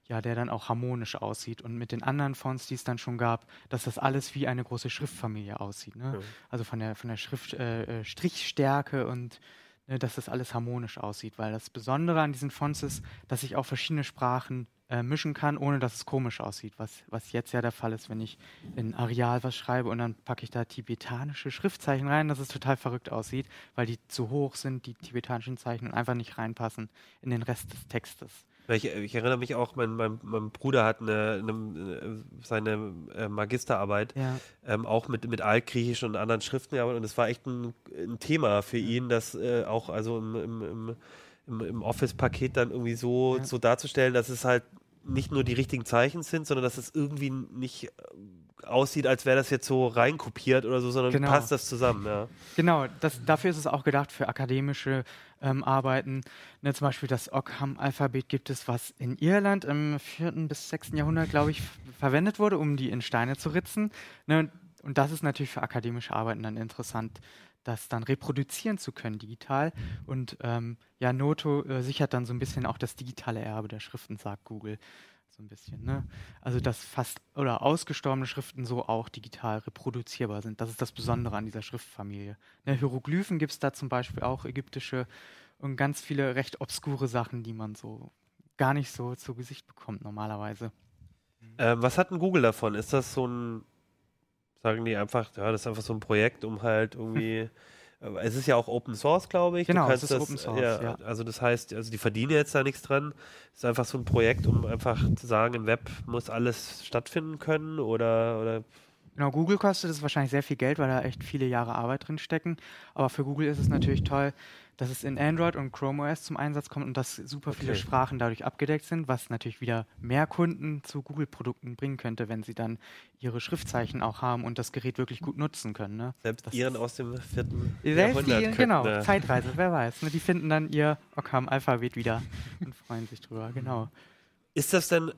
Ja, der dann auch harmonisch aussieht. Und mit den anderen Fonts, die es dann schon gab, dass das alles wie eine große Schriftfamilie aussieht. Ne? Ja. Also von der, von der Schrift, äh, äh, Strichstärke und ne, dass das alles harmonisch aussieht. Weil das Besondere an diesen Fonts ist, dass ich auch verschiedene Sprachen äh, mischen kann, ohne dass es komisch aussieht. Was, was jetzt ja der Fall ist, wenn ich in Areal was schreibe und dann packe ich da tibetanische Schriftzeichen rein, dass es total verrückt aussieht, weil die zu hoch sind, die tibetanischen Zeichen, und einfach nicht reinpassen in den Rest des Textes. Ich, ich erinnere mich auch, mein, mein, mein Bruder hat eine, eine, seine äh, Magisterarbeit Ja. ähm, auch mit, mit altgriechischen und anderen Schriften gearbeitet und es war echt ein, ein Thema für ihn, das äh, auch also im, im, im, im, Office-Paket dann irgendwie so, Ja. so darzustellen, dass es halt nicht nur die richtigen Zeichen sind, sondern dass es irgendwie nicht äh, aussieht, als wäre das jetzt so reinkopiert oder so, sondern Genau. passt das zusammen, ja. Genau, das, dafür ist es auch gedacht für akademische ähm, Arbeiten. Ne, zum Beispiel das Ockham-Alphabet gibt es, was in Irland im 4. bis 6. Jahrhundert, glaube ich, verwendet wurde, um die in Steine zu ritzen. Ne, und- und das ist natürlich für akademische Arbeiten dann interessant, das dann reproduzieren zu können digital. Und ähm, ja, Noto äh, sichert dann so ein bisschen auch das digitale Erbe der Schriften, sagt Google. So ein bisschen, ne? Also, dass fast oder ausgestorbene Schriften so auch digital reproduzierbar sind. Das ist das Besondere an dieser Schriftfamilie. Ne, Hieroglyphen gibt es da zum Beispiel auch, ägyptische und ganz viele recht obskure Sachen, die man so gar nicht so zu Gesicht bekommt normalerweise. Ähm, was hat denn Google davon? Ist das so ein, sagen die einfach, ja, das ist einfach so ein Projekt, um halt irgendwie, es ist ja auch Open Source, glaube ich. Genau, es ist das, Open Source, ja, ja. Also das heißt, also die verdienen jetzt da nichts dran. Es ist einfach so ein Projekt, um einfach zu sagen, im Web muss alles stattfinden können oder, oder Genau, Google kostet es wahrscheinlich sehr viel Geld, weil da echt viele Jahre Arbeit drin stecken. Aber für Google ist es natürlich toll, dass es in Android und Chrome OS zum Einsatz kommt und dass super viele Okay. Sprachen dadurch abgedeckt sind, was natürlich wieder mehr Kunden zu Google-Produkten bringen könnte, wenn sie dann ihre Schriftzeichen auch haben und das Gerät wirklich gut nutzen können. Ne? selbst Das ihren aus dem vierten Selbst Jahrhundert die, könnten, genau, äh, Zeitreise, wer weiß. Ne? Die finden dann ihr Occam-Alphabet wieder und freuen sich drüber, genau. Ist das denn,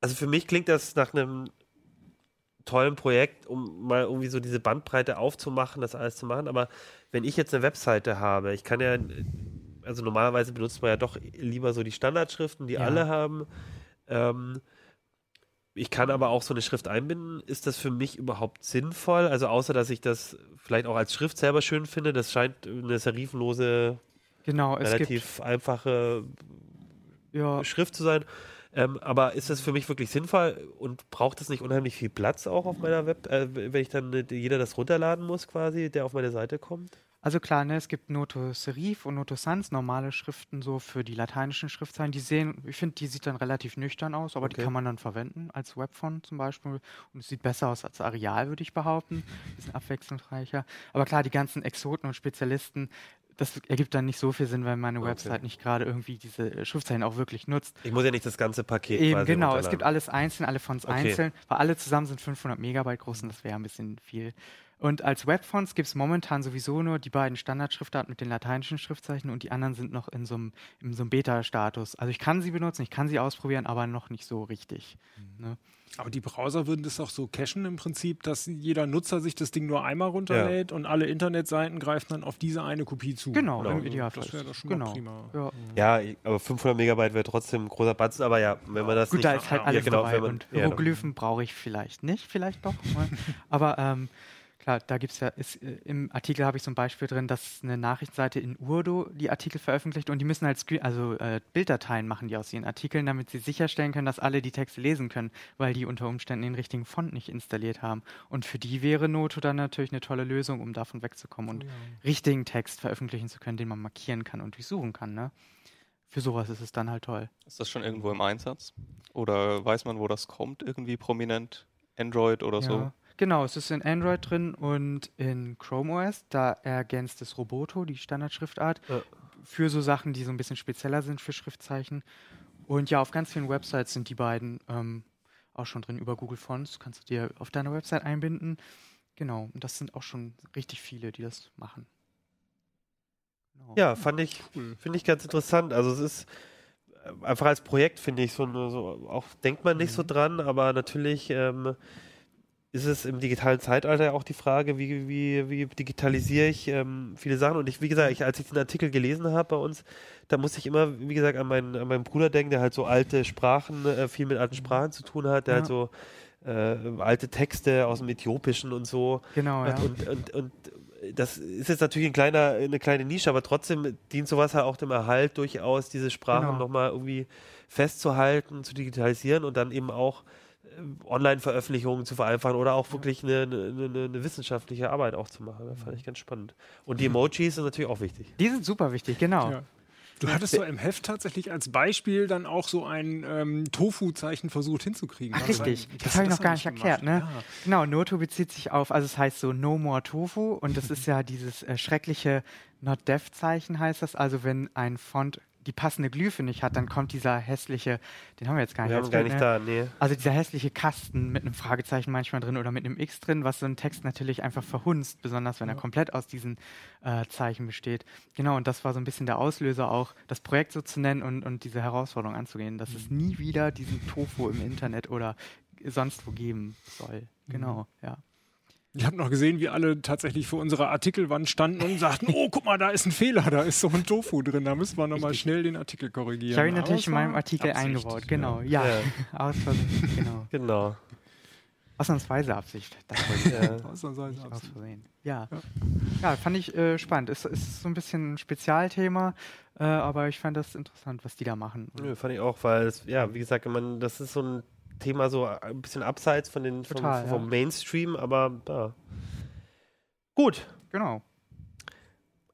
also für mich klingt das nach einem tollen Projekt, um mal irgendwie so diese Bandbreite aufzumachen, das alles zu machen, aber wenn ich jetzt eine Webseite habe, ich kann ja, also normalerweise benutzt man ja doch lieber so die Standardschriften, die Ja. alle haben, ähm, ich kann aber auch so eine Schrift einbinden. Ist das für mich überhaupt sinnvoll? Also außer, dass ich das vielleicht auch als Schrift selber schön finde, das scheint eine serifenlose, Genau, relativ einfache ja, Schrift zu sein. Ähm, aber ist das für mich wirklich sinnvoll und braucht das nicht unheimlich viel Platz auch auf meiner Web, äh, wenn ich dann äh, jeder das runterladen muss quasi, der auf meine Seite kommt? Also klar, ne, es gibt Noto Serif und Noto Sans, normale Schriften so für die lateinischen Schriftzeichen. Die sehen, ich finde, die sieht dann relativ nüchtern aus, aber die Okay. kann man dann verwenden als Webfont zum Beispiel. Und es sieht besser aus als Areal, würde ich behaupten. Die sind abwechslungsreicher. Aber klar, die ganzen Exoten und Spezialisten, das ergibt dann nicht so viel Sinn, wenn meine Okay. Website nicht gerade irgendwie diese äh, Schriftzeichen auch wirklich nutzt. Ich muss ja nicht das ganze Paket Eben, quasi genau. Es gibt alles einzeln, alle Fonts Okay. einzeln, weil alle zusammen sind 500 Megabyte groß und das wäre ein bisschen viel. Und als Webfonts gibt es momentan sowieso nur die beiden Standardschriftarten mit den lateinischen Schriftzeichen und die anderen sind noch in so einem in so einem Beta-Status. Also ich kann sie benutzen, ich kann sie ausprobieren, aber noch nicht so richtig. Ne? Aber die Browser würden das auch so cachen im Prinzip, dass jeder Nutzer sich das Ding nur einmal runterlädt und alle Internetseiten greifen dann auf diese eine Kopie zu. Genau, Genau. im Idealfall. Das wäre doch schon genau. prima. Ja. Ja, ich- aber 500 Megabyte wäre trotzdem ein großer Batzen, aber ja, wenn man das Gut, nicht... da ist halt ja, alles genau, dabei wenn man, und ja, Hieroglyphen brauche ich vielleicht nicht, vielleicht doch. Aber ähm, klar, da gibt es ja, ist, äh, im Artikel habe ich so ein Beispiel drin, dass eine Nachrichtenseite in Urdu die Artikel veröffentlicht und die müssen halt Screen, also äh, Bilddateien machen die aus ihren Artikeln, damit sie sicherstellen können, dass alle die Texte lesen können, weil die unter Umständen den richtigen Font nicht installiert haben. Und für die wäre Noto dann natürlich eine tolle Lösung, um davon wegzukommen und richtigen Text veröffentlichen zu können, den man markieren kann und durchsuchen kann. Ne? Für sowas ist es dann halt toll. Ist das schon irgendwo im Einsatz? Oder weiß man, wo das kommt? Irgendwie prominent? Android oder so? Genau, es ist in Android drin und in Chrome OS. Da ergänzt es Roboto, die Standardschriftart, Ja. für so Sachen, die so ein bisschen spezieller sind für Schriftzeichen. Und ja, auf ganz vielen Websites sind die beiden ähm, auch schon drin über Google Fonts. Kannst du dir auf deiner Website einbinden. Genau, und das sind auch schon richtig viele, die das machen. Genau. Ja, fand ich, Cool. finde ich ganz interessant. Also es ist äh, einfach als Projekt, finde ich, so, so auch denkt man nicht so Mhm. dran, aber natürlich ähm, ist es im digitalen Zeitalter auch die Frage, wie, wie, wie digitalisiere ich ähm, viele Sachen. Und ich, wie gesagt, ich, als ich den Artikel gelesen habe bei uns, da musste ich immer, wie gesagt, an meinen, an meinen Bruder denken, der halt so alte Sprachen, äh, viel mit alten Sprachen zu tun hat, der Ja. halt so äh, alte Texte aus dem Äthiopischen und so Genau, ja. und, und, und das ist jetzt natürlich ein kleiner, eine kleine Nische, aber trotzdem dient sowas halt auch dem Erhalt durchaus, diese Sprachen Genau. nochmal irgendwie festzuhalten, zu digitalisieren und dann eben auch Online-Veröffentlichungen zu vereinfachen oder auch wirklich eine, eine, eine, eine wissenschaftliche Arbeit auch zu machen. Das fand ich ganz spannend. Und die Emojis sind natürlich auch wichtig. Die sind super wichtig, genau. Ja. Du hattest so im Heft tatsächlich als Beispiel dann auch so ein ähm, Tofu-Zeichen versucht hinzukriegen. Ach, richtig. Das hast habe ich noch gar nicht erklärt, ne? Ja. Genau, Noto bezieht sich auf, also es heißt so No More Tofu und das ist ja dieses äh, schreckliche Not-Def-Zeichen heißt das. Also wenn ein Font die passende Glyphe nicht hat, dann kommt dieser hässliche, den haben wir jetzt gar nicht. Wir haben gar nicht da, nee. Also dieser hässliche Kasten mit einem Fragezeichen manchmal drin oder mit einem X drin, was so einen Text natürlich einfach verhunzt, besonders wenn er komplett aus diesen äh, Zeichen besteht. Genau, und das war so ein bisschen der Auslöser auch, das Projekt so zu nennen und, und diese Herausforderung anzugehen, dass es nie wieder diesen Tofu im Internet oder sonst wo geben soll. Genau, ja. Ich habe noch gesehen, wie alle tatsächlich vor unserer Artikelwand standen und sagten, oh, guck mal, da ist ein Fehler, da ist so ein Tofu drin, da müssen wir nochmal schnell den Artikel korrigieren. Ich habe ihn natürlich in meinem Artikel Absicht, eingebaut, genau. Ja, Ja. aus Versehen, genau. Genau. Ausnahmsweise Absicht. Ja. Ausnahmsweise nicht aus Absicht. Versehen. Ja. Ja. ja, fand ich äh, spannend. Es ist so ein bisschen ein Spezialthema, äh, aber ich fand das interessant, was die da machen. Nö, fand ich auch, weil es, ja, wie gesagt, man, das ist so ein Thema so ein bisschen abseits von den, vom, Total, vom ja. Mainstream, aber ja. Gut. Genau.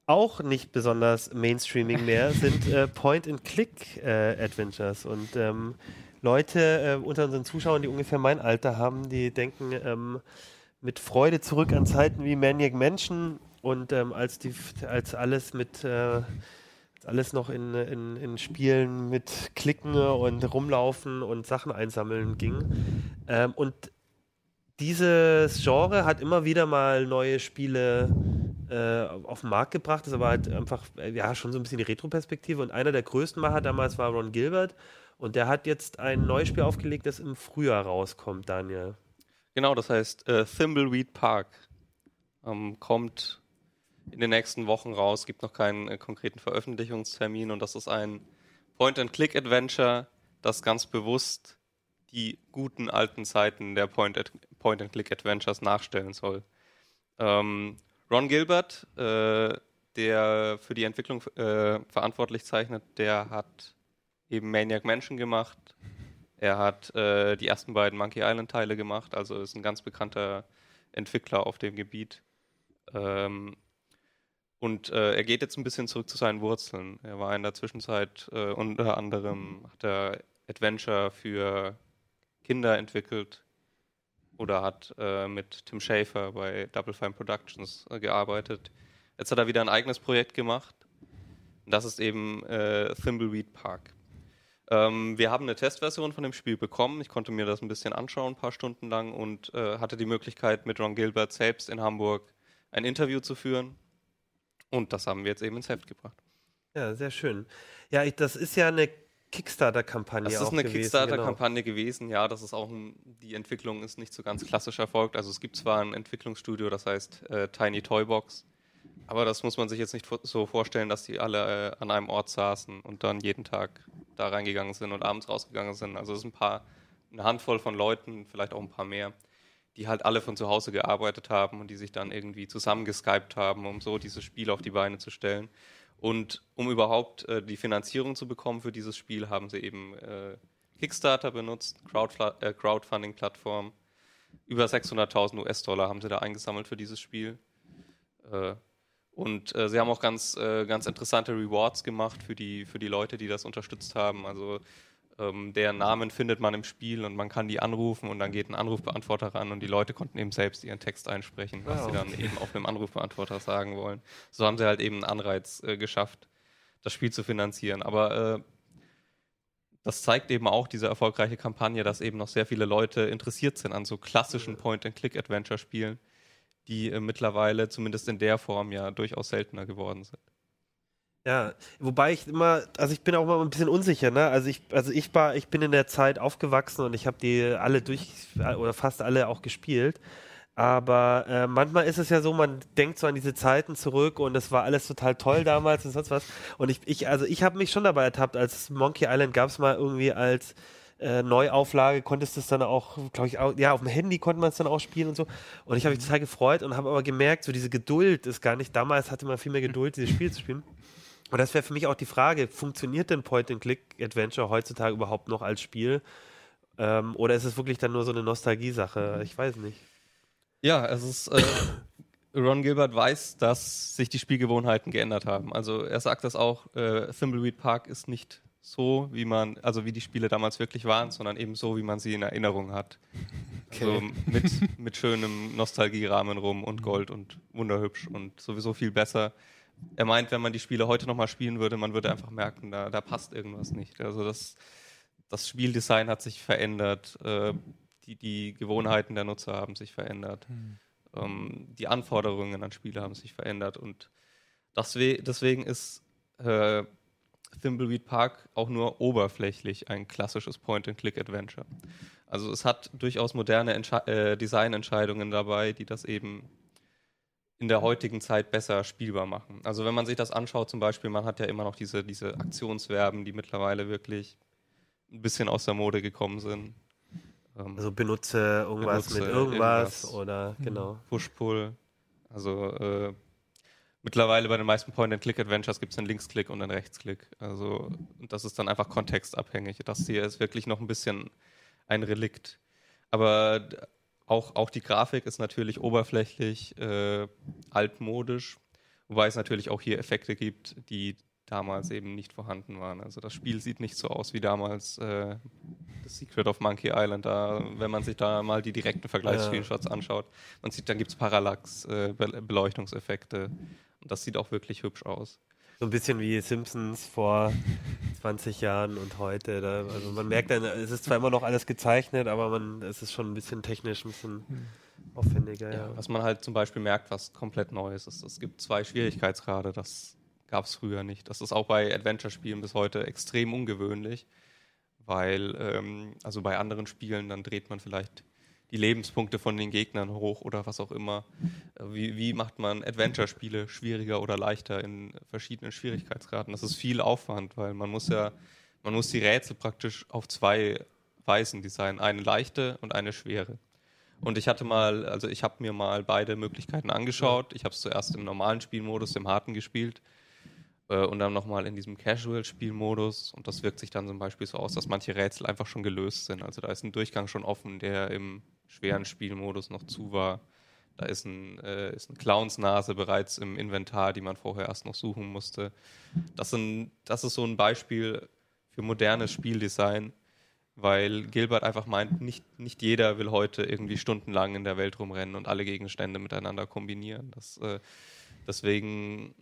Auch nicht besonders mainstreaming mehr sind äh, Point-and-Click-Adventures. und ähm, Leute äh, unter unseren Zuschauern, die ungefähr mein Alter haben, die denken ähm, mit Freude zurück an Zeiten wie Maniac Mansion und ähm, als, die, als alles mit äh, alles noch in, in, in Spielen mit Klicken und Rumlaufen und Sachen einsammeln ging. Ähm, und dieses Genre hat immer wieder mal neue Spiele äh, auf den Markt gebracht. Das aber halt einfach, äh, ja, schon so ein bisschen die Retro-Perspektive. Und einer der größten Macher damals war Ron Gilbert. Und der hat jetzt ein neues Spiel aufgelegt, das im Frühjahr rauskommt, Daniel. Genau, das heißt äh, Thimbleweed Park. Ähm, kommt in den nächsten Wochen raus, gibt noch keinen äh, konkreten Veröffentlichungstermin und das ist ein Point-and-Click-Adventure, das ganz bewusst die guten alten Zeiten der Point-and-Click-Adventures nachstellen soll. Ähm, Ron Gilbert, äh, der für die Entwicklung äh, verantwortlich zeichnet, der hat eben Maniac Mansion gemacht. Er hat äh, die ersten beiden Monkey Island Teile gemacht, also ist ein ganz bekannter Entwickler auf dem Gebiet. Ähm, und äh, er geht jetzt ein bisschen zurück zu seinen Wurzeln. Er war in der Zwischenzeit äh, unter anderem hat er Adventure für Kinder entwickelt oder hat äh, mit Tim Schafer bei Double Fine Productions äh, gearbeitet. Jetzt hat er wieder ein eigenes Projekt gemacht. Das ist eben äh, Thimbleweed Park. Ähm, wir haben eine Testversion von dem Spiel bekommen. Ich konnte mir das ein bisschen anschauen, ein paar Stunden lang, und äh, hatte die Möglichkeit, mit Ron Gilbert selbst in Hamburg ein Interview zu führen. Und das haben wir jetzt eben ins Heft gebracht. Ja, sehr schön. Ja, ich, das ist ja eine Kickstarter-Kampagne. Das ist eine Kickstarter-Kampagne genau. gewesen, ja. Das ist auch ein, die Entwicklung ist nicht so ganz klassisch erfolgt. Also es gibt zwar ein Entwicklungsstudio, das heißt äh, Tiny Toybox, aber das muss man sich jetzt nicht so vorstellen, dass die alle äh, an einem Ort saßen und dann jeden Tag da reingegangen sind und abends rausgegangen sind. Also es sind ein paar, eine Handvoll von Leuten, vielleicht auch ein paar mehr, die halt alle von zu Hause gearbeitet haben und die sich dann irgendwie zusammengeskypt haben, um so dieses Spiel auf die Beine zu stellen. Und um überhaupt äh, die Finanzierung zu bekommen für dieses Spiel, haben sie eben äh, Kickstarter benutzt, äh, Crowdfunding-Plattform. Über 600.000 US-Dollar haben sie da eingesammelt für dieses Spiel. Äh, und äh, sie haben auch ganz, äh, ganz interessante Rewards gemacht für die, für die Leute, die das unterstützt haben. Also ähm, deren Namen findet man im Spiel und man kann die anrufen und dann geht ein Anrufbeantworter ran und die Leute konnten eben selbst ihren Text einsprechen, was wow. sie dann eben auf dem Anrufbeantworter sagen wollen. So haben sie halt eben einen Anreiz äh, geschafft, das Spiel zu finanzieren. Aber äh, das zeigt eben auch diese erfolgreiche Kampagne, dass eben noch sehr viele Leute interessiert sind an so klassischen Point-and-Click-Adventure-Spielen, die äh, mittlerweile zumindest in der Form ja durchaus seltener geworden sind. Ja, wobei ich immer, also ich bin auch immer ein bisschen unsicher, ne? Also ich, also ich war, ich bin in der Zeit aufgewachsen und ich habe die alle durch oder fast alle auch gespielt. Aber äh, manchmal ist es ja so, man denkt so an diese Zeiten zurück und es war alles total toll damals und sonst was. Und ich, ich also ich habe mich schon dabei ertappt, als Monkey Island gab es mal irgendwie als äh, Neuauflage, konntest du es dann auch, glaube ich, auch, ja, auf dem Handy konnte man es dann auch spielen und so. Und ich habe mich total gefreut und habe aber gemerkt, so diese Geduld ist gar nicht, damals hatte man viel mehr Geduld, dieses Spiel zu spielen. Und das wäre für mich auch die Frage, funktioniert denn Point-and-Click-Adventure heutzutage überhaupt noch als Spiel? Ähm, oder ist es wirklich dann nur so eine Nostalgie-Sache? Ich weiß nicht. Ja, es ist. Äh, Ron Gilbert weiß, dass sich die Spielgewohnheiten geändert haben. Also er sagt das auch, äh, Thimbleweed Park ist nicht so, wie man, also wie die Spiele damals wirklich waren, sondern eben so, wie man sie in Erinnerung hat. Okay. Also mit, mit schönem Nostalgierahmen rum und Gold und wunderhübsch und sowieso viel besser er meint, wenn man die Spiele heute nochmal spielen würde, man würde einfach merken, da, da passt irgendwas nicht. Also das, das Spieldesign hat sich verändert, äh, die, die Gewohnheiten der Nutzer haben sich verändert, mhm. ähm, die Anforderungen an Spiele haben sich verändert und deswegen, ist äh, Thimbleweed Park auch nur oberflächlich ein klassisches Point-and-Click-Adventure. Also es hat durchaus moderne Entsche äh, Designentscheidungen dabei, die das eben in der heutigen Zeit besser spielbar machen. Also wenn man sich das anschaut, zum Beispiel, man hat ja immer noch diese, diese Aktionsverben, die mittlerweile wirklich ein bisschen aus der Mode gekommen sind. Ähm, also benutze irgendwas benutze mit irgendwas, irgendwas, oder mhm. genau. Push-Pull. Also äh, mittlerweile bei den meisten Point-and-Click-Adventures gibt es einen Linksklick und einen Rechtsklick. Also und das ist dann einfach kontextabhängig. Das hier ist wirklich noch ein bisschen ein Relikt. Aber auch, auch die Grafik ist natürlich oberflächlich, äh, altmodisch, wobei es natürlich auch hier Effekte gibt, die damals eben nicht vorhanden waren. Also das Spiel sieht nicht so aus wie damals äh, The Secret of Monkey Island, da, wenn man sich da mal die direkten Vergleichsscreenshots anschaut. Man sieht, dann gibt es Parallax-Beleuchtungseffekte äh, und das sieht auch wirklich hübsch aus. So ein bisschen wie Simpsons vor 20 Jahren und heute. Da, also man merkt dann, es ist zwar immer noch alles gezeichnet, aber man, es ist schon ein bisschen technisch, ein bisschen hm. aufwendiger. Ja, ja. Was man halt zum Beispiel merkt, was komplett neu ist, ist, es gibt zwei Schwierigkeitsgrade, das gab es früher nicht. Das ist auch bei Adventure-Spielen bis heute extrem ungewöhnlich, weil ähm, also bei anderen Spielen, dann dreht man vielleicht die Lebenspunkte von den Gegnern hoch oder was auch immer. Äh, wie, wie macht man Adventure-Spiele schwieriger oder leichter in verschiedenen Schwierigkeitsgraden? Das ist viel Aufwand, weil man muss ja, man muss die Rätsel praktisch auf zwei Weisen Design, eine leichte und eine schwere. Und ich hatte mal, also ich habe mir mal beide Möglichkeiten angeschaut. Ich habe es zuerst im normalen Spielmodus, im harten gespielt äh, und dann nochmal in diesem Casual-Spielmodus. Und das wirkt sich dann zum Beispiel so aus, dass manche Rätsel einfach schon gelöst sind. Also da ist ein Durchgang schon offen, der im schweren Spielmodus noch zu war. Da ist, ein, äh, ist eine Clownsnase bereits im Inventar, die man vorher erst noch suchen musste. Das, sind, das ist so ein Beispiel für modernes Spieldesign, weil Gilbert einfach meint, nicht, nicht jeder will heute irgendwie stundenlang in der Welt rumrennen und alle Gegenstände miteinander kombinieren. Das, äh, deswegen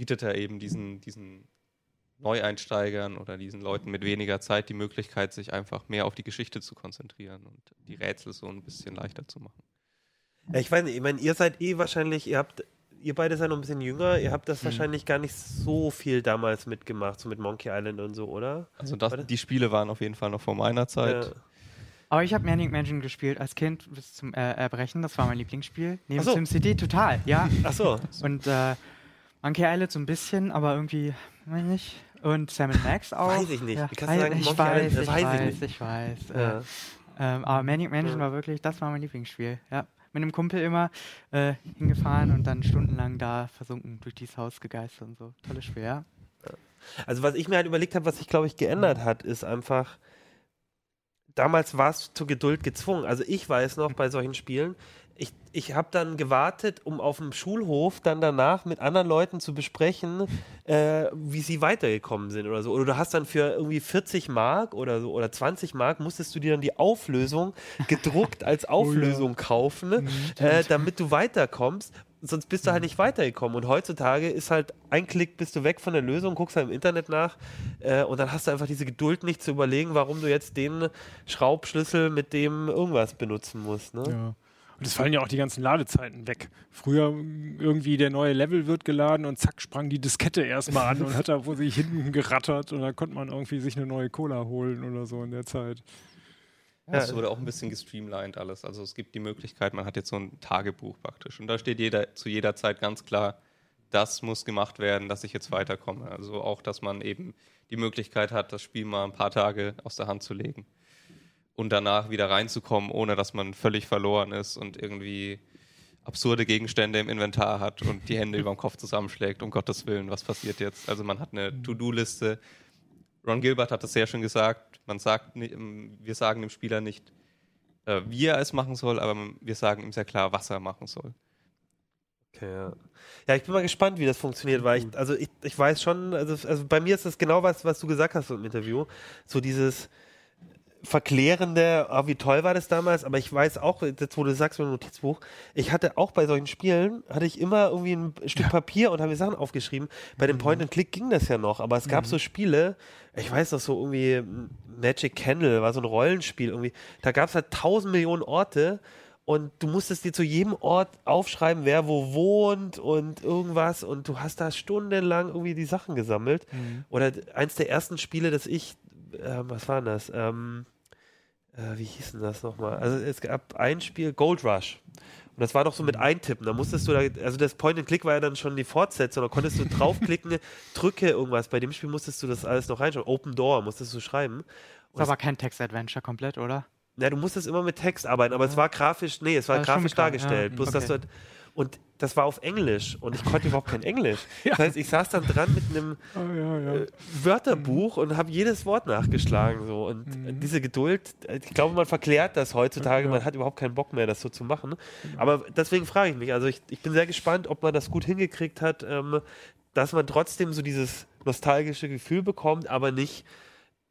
bietet er eben diesen, diesen Neueinsteigern oder diesen Leuten mit weniger Zeit die Möglichkeit, sich einfach mehr auf die Geschichte zu konzentrieren und die Rätsel so ein bisschen leichter zu machen. Ja, ich weiß nicht, ich meine, ihr seid eh wahrscheinlich, ihr habt, ihr beide seid noch ein bisschen jünger, ihr habt das hm. wahrscheinlich gar nicht so viel damals mitgemacht, so mit Monkey Island und so, oder? Also das, die Spiele waren auf jeden Fall noch vor meiner Zeit. Ja. Aber ich habe Manic Mansion gespielt als Kind bis zum äh, Erbrechen. Das war mein Lieblingsspiel. Neben so. SimCity total, ja. Ach so. Und äh, Monkey Island so ein bisschen, aber irgendwie, weiß ich nicht. Und Sam Max auch. Weiß ich nicht. Ja, Wie weiß, ich, weiß, ich, weiß, ich, weiß, ich weiß. Ja. Äh, ähm, aber Manic Mansion ja. war wirklich, das war mein Lieblingsspiel. Ja mit einem Kumpel immer äh, hingefahren und dann stundenlang da versunken durch dieses Haus gegeistert und so. Tolles Spiel, ja. Also was ich mir halt überlegt habe, was sich, glaube ich, geändert hat, ist einfach, damals warst du zur Geduld gezwungen. Also ich weiß noch bei solchen Spielen, ich, ich habe dann gewartet, um auf dem Schulhof dann danach mit anderen Leuten zu besprechen, äh, wie sie weitergekommen sind oder so. Oder du hast dann für irgendwie 40 Mark oder so oder 20 Mark musstest du dir dann die Auflösung gedruckt als Auflösung oh ja. kaufen, mhm, äh, damit du weiterkommst. Sonst bist du halt nicht weitergekommen. Und heutzutage ist halt ein Klick, bist du weg von der Lösung, guckst halt im Internet nach äh, und dann hast du einfach diese Geduld nicht zu überlegen, warum du jetzt den Schraubschlüssel mit dem irgendwas benutzen musst. Ne? Ja. Und es fallen ja auch die ganzen Ladezeiten weg. Früher irgendwie der neue Level wird geladen und zack sprang die Diskette erstmal an und hat da vor sich hinten gerattert und dann konnte man irgendwie sich eine neue Cola holen oder so in der Zeit. Ja, es wurde auch ein bisschen gestreamlined alles. Also es gibt die Möglichkeit, man hat jetzt so ein Tagebuch praktisch. Und da steht jeder zu jeder Zeit ganz klar, das muss gemacht werden, dass ich jetzt weiterkomme. Also auch, dass man eben die Möglichkeit hat, das Spiel mal ein paar Tage aus der Hand zu legen und danach wieder reinzukommen, ohne dass man völlig verloren ist und irgendwie absurde Gegenstände im Inventar hat und die Hände über dem Kopf zusammenschlägt, um Gottes Willen, was passiert jetzt? Also man hat eine To-Do-Liste. Ron Gilbert hat das sehr schön gesagt. Man sagt, ähm, wir sagen dem Spieler nicht, äh, wie er es machen soll, aber wir sagen ihm sehr klar, was er machen soll. Okay, ja. ja, ich bin mal gespannt, wie das funktioniert, weil ich, also ich, ich weiß schon, also, also bei mir ist das genau was, was du gesagt hast im Interview. So dieses, verklärende, oh, wie toll war das damals, aber ich weiß auch, jetzt wo du sagst mit dem Notizbuch, ich hatte auch bei solchen Spielen, hatte ich immer irgendwie ein Stück ja. Papier und habe mir Sachen aufgeschrieben. Bei dem mhm. Point-and-Click ging das ja noch, aber es gab mhm. so Spiele, ich weiß noch so irgendwie Magic Candle war so ein Rollenspiel irgendwie, da gab es halt tausend Millionen Orte und du musstest dir zu jedem Ort aufschreiben, wer wo wohnt und irgendwas und du hast da stundenlang irgendwie die Sachen gesammelt. Mhm. Oder eins der ersten Spiele, das ich äh, was war das? Ähm, äh, wie hieß denn das nochmal? Also es gab ein Spiel, Gold Rush. Und das war doch so mit mhm. Eintippen. Da musstest du da, also das Point-and-Click war ja dann schon die Fortsetzung. Da konntest du draufklicken, drücke irgendwas. Bei dem Spiel musstest du das alles noch reinschauen. Open Door musstest du schreiben. Und das war aber kein Text-Adventure komplett, oder? Ja, du musstest immer mit Text arbeiten, aber ja. es war grafisch, nee, es war grafisch dargestellt. Ja. Bloß, okay. dass du halt, und das war auf Englisch und ich konnte überhaupt kein Englisch. Ja. Das heißt, ich saß dann dran mit einem oh, ja, ja. Äh, Wörterbuch und habe jedes Wort nachgeschlagen. So. Und mhm. diese Geduld, ich glaube, man verklärt das heutzutage, man hat überhaupt keinen Bock mehr, das so zu machen. Aber deswegen frage ich mich, also ich, ich bin sehr gespannt, ob man das gut hingekriegt hat, ähm, dass man trotzdem so dieses nostalgische Gefühl bekommt, aber nicht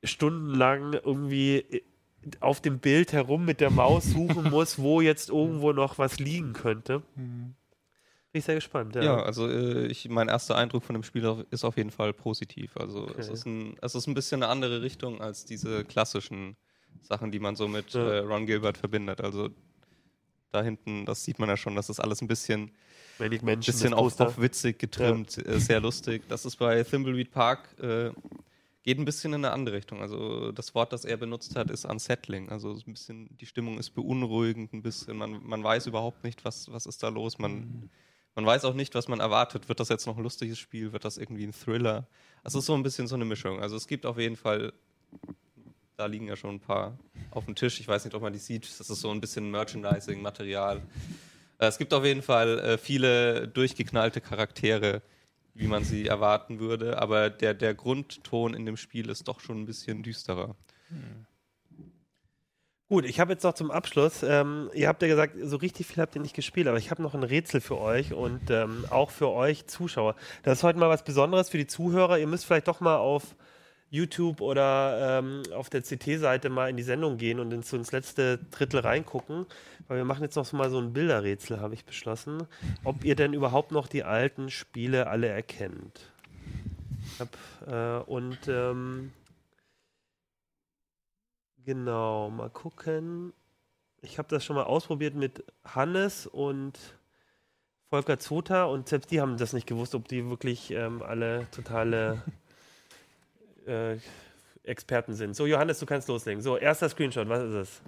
stundenlang irgendwie äh, auf dem Bild herum mit der Maus suchen muss, wo jetzt irgendwo noch was liegen könnte. Mhm. Bin ich sehr gespannt. Ja, ja also äh, ich, mein erster Eindruck von dem Spiel ist auf jeden Fall positiv. Also okay. es, ist ein, es ist ein bisschen eine andere Richtung als diese klassischen Sachen, die man so mit ja. äh, Ron Gilbert verbindet. Also da hinten, das sieht man ja schon, das ist alles ein bisschen, bisschen auf, auf, witzig getrimmt, ja. äh, sehr lustig. Das ist bei Thimbleweed Park äh, geht ein bisschen in eine andere Richtung. Also das Wort, das er benutzt hat, ist unsettling. Also ein bisschen, die Stimmung ist beunruhigend ein bisschen. Man, man weiß überhaupt nicht, was, was ist da los. Man, mhm. man weiß auch nicht, was man erwartet. Wird das jetzt noch ein lustiges Spiel? Wird das irgendwie ein Thriller? Also es ist so ein bisschen so eine Mischung. Also es gibt auf jeden Fall Da liegen ja schon ein paar auf dem Tisch. Ich weiß nicht, ob man die sieht. Das ist so ein bisschen Merchandising-Material. Äh, Es gibt auf jeden Fall äh, viele durchgeknallte Charaktere, wie man sie erwarten würde, aber der, der Grundton in dem Spiel ist doch schon ein bisschen düsterer. Gut, ich habe jetzt noch zum Abschluss, ähm, ihr habt ja gesagt, so richtig viel habt ihr nicht gespielt, aber ich habe noch ein Rätsel für euch und ähm, auch für euch Zuschauer. Das ist heute mal was Besonderes für die Zuhörer. Ihr müsst vielleicht doch mal auf YouTube oder ähm, auf der CT-Seite mal in die Sendung gehen und ins, ins letzte Drittel reingucken, weil wir machen jetzt noch mal so ein Bilderrätsel, habe ich beschlossen, ob ihr denn überhaupt noch die alten Spiele alle erkennt. Hab, äh, und ähm, Genau, mal gucken. Ich habe das schon mal ausprobiert mit Hannes und Volker Zota und selbst die haben das nicht gewusst, ob die wirklich ähm, alle totale äh, Experten sind. So, Johannes, du kannst loslegen. So, erster Screenshot, was ist es?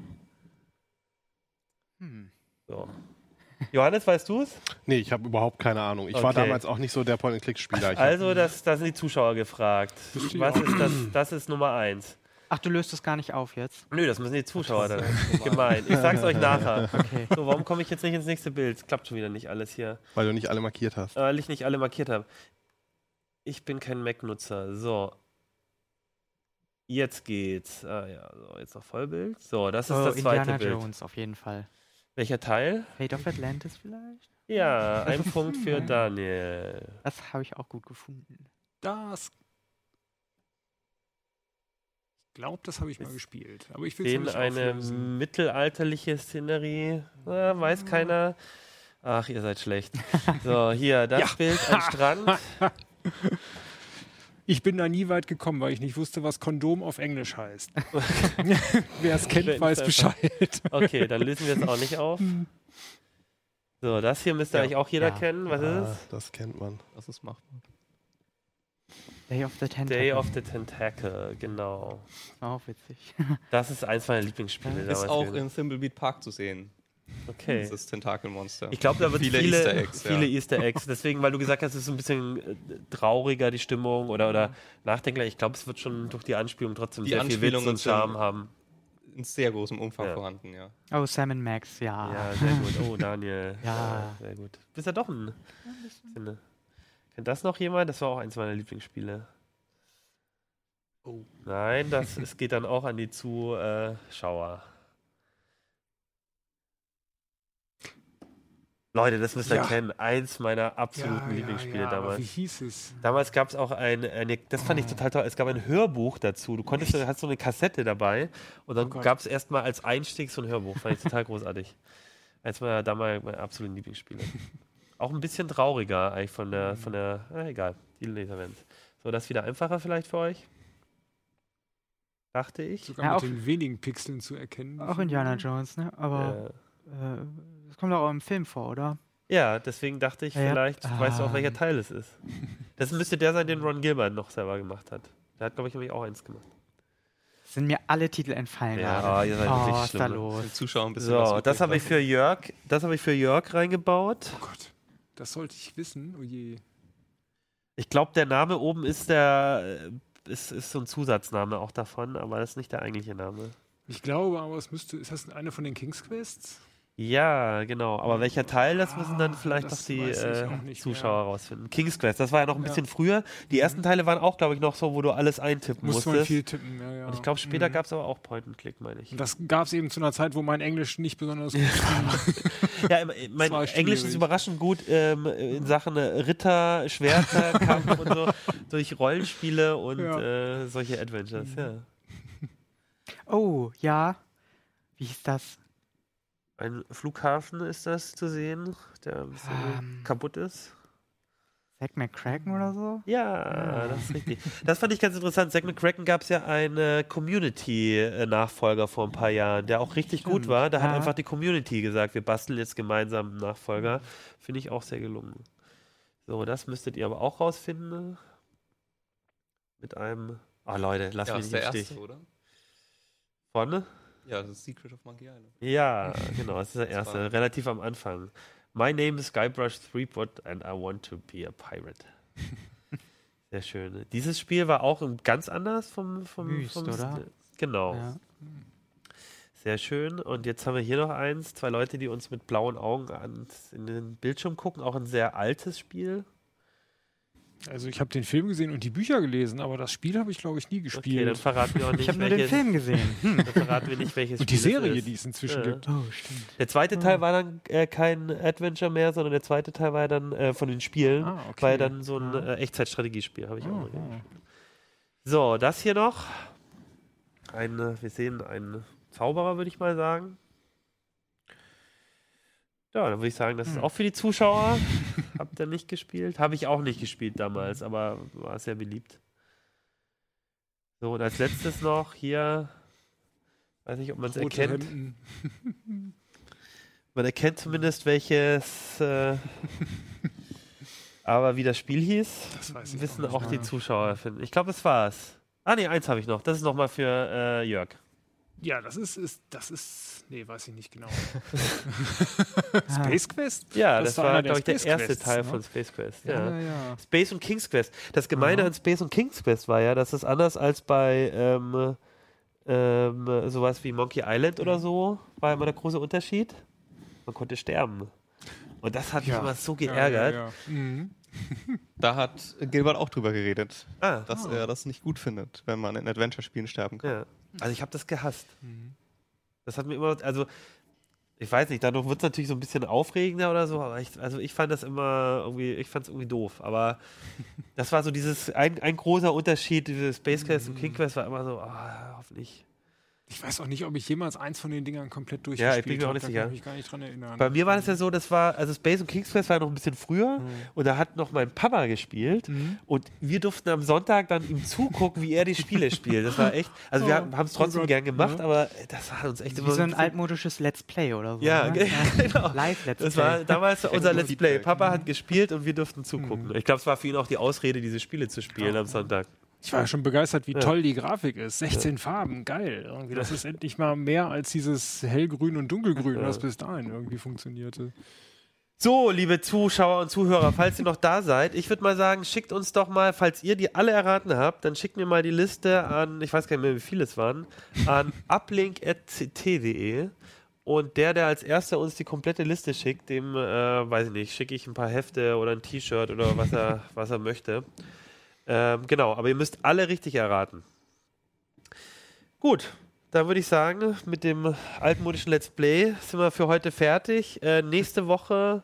Hm. So. Johannes, weißt du es? Nee, ich habe überhaupt keine Ahnung. Ich war Okay. damals auch nicht so der Point-and-Click-Spieler. Also, das, da sind die Zuschauer gefragt. Was ist das? Das ist Nummer eins. Ach, du löst es gar nicht auf jetzt. Nö, das müssen die Zuschauer dann. Gemein. Ich sag's euch nachher. Okay. So, warum komme ich jetzt nicht ins nächste Bild? Klappt schon wieder nicht alles hier. weil du nicht alle markiert hast. weil ich nicht alle markiert habe. Ich bin kein Mac-Nutzer. So. Jetzt geht's. Ah ja, so, jetzt noch Vollbild. So, das ist So, das zweite Indiana Bild. Jones auf jeden Fall. Welcher Teil? Fate of Atlantis vielleicht? Ja, ein Punkt für Daniel. Das habe ich auch gut gefunden. Das. Ich glaube, das habe ich mal Ist gespielt. Aber ich will Den es eine mittelalterliche Szenerie. Ah, weiß keiner. Ach, ihr seid schlecht. So, hier, das Ja. Bild am Strand. Ich bin da nie weit gekommen, weil ich nicht wusste, was Kondom auf Englisch heißt. Wer es kennt, weiß. Bescheid. Okay, dann lösen wir es auch nicht auf. So, das hier müsste Ja. eigentlich auch jeder Ja. kennen. Was Ah, ist es? das kennt man. Das ist machbar. Day of the Tentacle. Day of the Tentacle, genau. Auch witzig. Das ist eins meiner Lieblingsspiele. Ist auch gewesen. in Thimblebeat Park zu sehen. Okay. Das Tentakelmonster. Ich glaube, da wird Viele viele, Easter Eggs, ja. viele Easter Eggs. Deswegen, weil du gesagt hast, es ist ein bisschen äh, trauriger, die Stimmung oder, oder nachdenklicher. Ich glaube, es wird schon durch die Anspielung trotzdem Die sehr viel Witz und Charme haben. In sehr großem Umfang Ja. vorhanden, ja. Oh, Sam Max, ja. Ja, sehr gut. Oh, Daniel. Ja. Sehr gut. Bist ja doch ein. Finde. Kennt das noch jemand? Das war auch eins meiner Lieblingsspiele. Oh. Nein, das es geht dann auch an die Zuschauer. Leute, das müsst ihr Ja. kennen. Eins meiner absoluten Lieblingsspiele aber damals. Wie hieß es? Damals gab es auch ein, eine, das fand ich total toll, es gab ein Hörbuch dazu. Du konntest, du hast so eine Kassette dabei und dann Oh gab es erstmal als Einstieg so ein Hörbuch. Fand ich total großartig. Eins meiner damals meine absoluten Lieblingsspiele. Auch ein bisschen trauriger eigentlich von der, von der, ah, egal, die Laser Vents. So, das wieder einfacher vielleicht für euch? Dachte ich. Sogar Ja, mit auch- den wenigen Pixeln zu erkennen. Auch Indiana Jones, ne? Aber Äh, äh, kommt auch im Film vor, oder? ja, deswegen dachte ich, Ja, ja. vielleicht weißt du auch, welcher Ah. Teil es ist. Das müsste der sein, den Ron Gilbert noch selber gemacht hat. Der hat, glaube ich, nämlich auch eins gemacht. Sind mir alle Titel entfallen. Ja, oh, ihr seid oh, wirklich ist da schlimm. los? Den Zuschauern ein bisschen was So, das habe ich für Jörg, das habe ich für Jörg reingebaut. Oh Gott, das sollte ich wissen. Oh je. Ich glaube, der Name oben ist der äh, ist, ist so ein Zusatzname auch davon, aber das ist nicht der eigentliche Name. Ich glaube, aber es müsste. Ist das eine von den King's Quests? Ja, genau. Aber welcher Teil, das müssen dann Ah, vielleicht das doch die äh, Zuschauer rausfinden. King's Quest, das war ja noch ein Ja. bisschen früher. Die ersten Teile waren auch, glaube ich, noch so, wo du alles eintippen Musste man musstest. viel tippen, ja, ja. Und ich glaube, später Mhm. gab es aber auch Point-and-Click, meine ich. Und das gab es eben zu einer Zeit, wo mein Englisch nicht besonders gut war. Ja, mein war Englisch ist überraschend gut ähm, in Sachen äh, Ritter, Schwerter, Kampf und so, durch Rollenspiele und Ja. äh, solche Adventures, ja. Oh, ja. Wie hieß das? Ein Flughafen ist das zu sehen, der ein bisschen Ähm. kaputt ist. Zack McCracken oder so? Ja, das ist richtig. Das fand ich ganz interessant. Zack McCracken gab es ja einen Community-Nachfolger vor ein paar Jahren, der auch richtig gut Stimmt, war. Da hat ja. einfach die Community gesagt, wir basteln jetzt gemeinsam einen Nachfolger. Finde ich auch sehr gelungen. So, das müsstet ihr aber auch rausfinden. Mit einem. Ah, Leute, lass Ja, mich ist nicht der im erste, Stich. oder? Vorne? Ja, das ist Secret of Monkey Island. Ja, genau, das ist der erste, war- relativ am Anfang. My name is Guybrush Threepwood and I want to be a pirate. Sehr schön. Dieses Spiel war auch ganz anders vom, vom, Wüst, vom oder? Genau. Ja. Sehr schön. Und jetzt haben wir hier noch eins. Zwei Leute, die uns mit blauen Augen an, in den Bildschirm gucken. Auch ein sehr altes Spiel. Also ich habe den Film gesehen und die Bücher gelesen, aber das Spiel habe ich, glaube ich, nie Okay, dann gespielt. verraten wir auch Ich nicht, habe nur den. Film gesehen. Dann verraten wir nicht, welches und die Spiel es Serie, ist. die es inzwischen Ja. gibt. Oh, stimmt. Der zweite Teil war dann äh, kein Adventure mehr, sondern der zweite Teil war dann äh, von den Spielen, Ah, okay. war dann so ein äh, Echtzeitstrategiespiel, habe ich auch mal gesehen. So, das hier noch. Ein, äh, wir sehen einen Zauberer, würde ich mal sagen. Ja, dann würde ich sagen, das ist auch für die Zuschauer. Habt ihr nicht gespielt? Habe ich auch nicht gespielt damals, aber war sehr beliebt. So, und als letztes noch hier, weiß nicht, ob man es erkennt. Hemden. Man erkennt zumindest, welches. Äh, aber wie das Spiel hieß, Das wissen auch auch, die. Zuschauer. Finden. Ich glaube, das war's. Ah, nee, eins habe ich noch. Das ist nochmal für äh, Jörg. Ja, das ist, ist, das ist, nee, weiß ich nicht genau. Ah. Space Quest? Ja, Das das, war glaube ich, der Space erste Quests, Teil ne? von Space Quest. Ja, Ja. ja, ja. Space und King's Quest. Das Gemeine Aha. an Space und King's Quest war ja, dass es anders als bei ähm, ähm, sowas wie Monkey Island oder so, war immer der große Unterschied. Man konnte sterben. Und das hat mich immer so geärgert. Ja, ja, ja. Mhm. Da hat Gilbert auch drüber geredet, Ah, dass er das nicht gut findet, wenn man in Adventure-Spielen sterben kann. Also ich habe das gehasst. Mhm. Das hat mir immer, also ich weiß nicht, dadurch wird es natürlich so ein bisschen aufregender oder so, aber ich, also ich fand das immer irgendwie, ich fand es irgendwie doof. Aber das war so dieses, ein, ein großer Unterschied, dieses Space Quest und King Quest war immer so, ah, hoffentlich. Ich weiß auch nicht, ob ich jemals eins von den Dingern komplett Ja, ich durchgespielt bin mir auch habe. nicht sicher. kann ich mich gar nicht dran erinnern. Bei mir war das ja so, das war, also Space und King's Quest war noch ein bisschen früher Mhm. und da hat noch mein Papa gespielt Mhm. und wir durften am Sonntag dann ihm zugucken, wie er die Spiele spielt. Das war echt, also wir Oh, haben es oh trotzdem Gott, gern gemacht, ja. aber das hat uns echt Wie immer so ein altmodisches Let's Play oder so. Ja, ne? ge- genau. Live-Let's Das Play. war damals unser Let's Play. Papa hat gespielt und wir durften zugucken. Mhm. Ich glaube, es war für ihn auch die Ausrede, diese Spiele zu spielen am Sonntag. Ich war ja schon begeistert, wie Ja. toll die Grafik ist. 16 Farben, geil. Irgendwie, das ist endlich mal mehr als dieses hellgrün und dunkelgrün, Ja. was bis dahin irgendwie funktionierte. So, liebe Zuschauer und Zuhörer, falls ihr noch da seid, ich würde mal sagen, schickt uns doch mal, falls ihr die alle erraten habt, dann schickt mir mal die Liste an, ich weiß gar nicht mehr, wie viele es waren, an uplink.ct.de. Und der, der als erster uns die komplette Liste schickt, dem, äh, weiß ich nicht, schicke ich ein paar Hefte oder ein T-Shirt oder was er, was er möchte. Ähm, genau, aber ihr müsst alle richtig erraten. Gut, dann würde ich sagen, mit dem altmodischen Let's Play sind wir für heute fertig. Äh, nächste Woche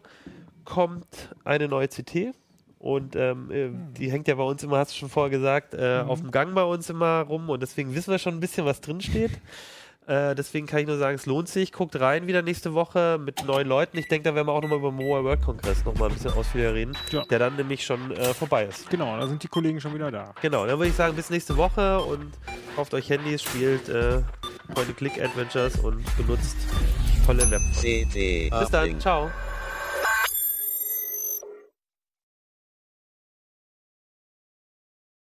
kommt eine neue CT. Und ähm, äh, die hängt ja bei uns immer, hast du schon vorher gesagt, äh, auf dem Gang bei uns immer rum. Und deswegen wissen wir schon ein bisschen, was drin steht. Äh, deswegen kann ich nur sagen, es lohnt sich. Guckt rein wieder nächste Woche mit neuen Leuten. Ich denke, da werden wir auch nochmal über den Mobile World Congress nochmal ein bisschen ausführlicher reden, Ja. der dann nämlich schon äh, vorbei ist. Genau, da sind die Kollegen schon wieder da. Genau, dann würde ich sagen, bis nächste Woche und kauft euch Handys, spielt äh, Point-and-Click-Adventures und benutzt tolle Laptops. Bis dann, ciao.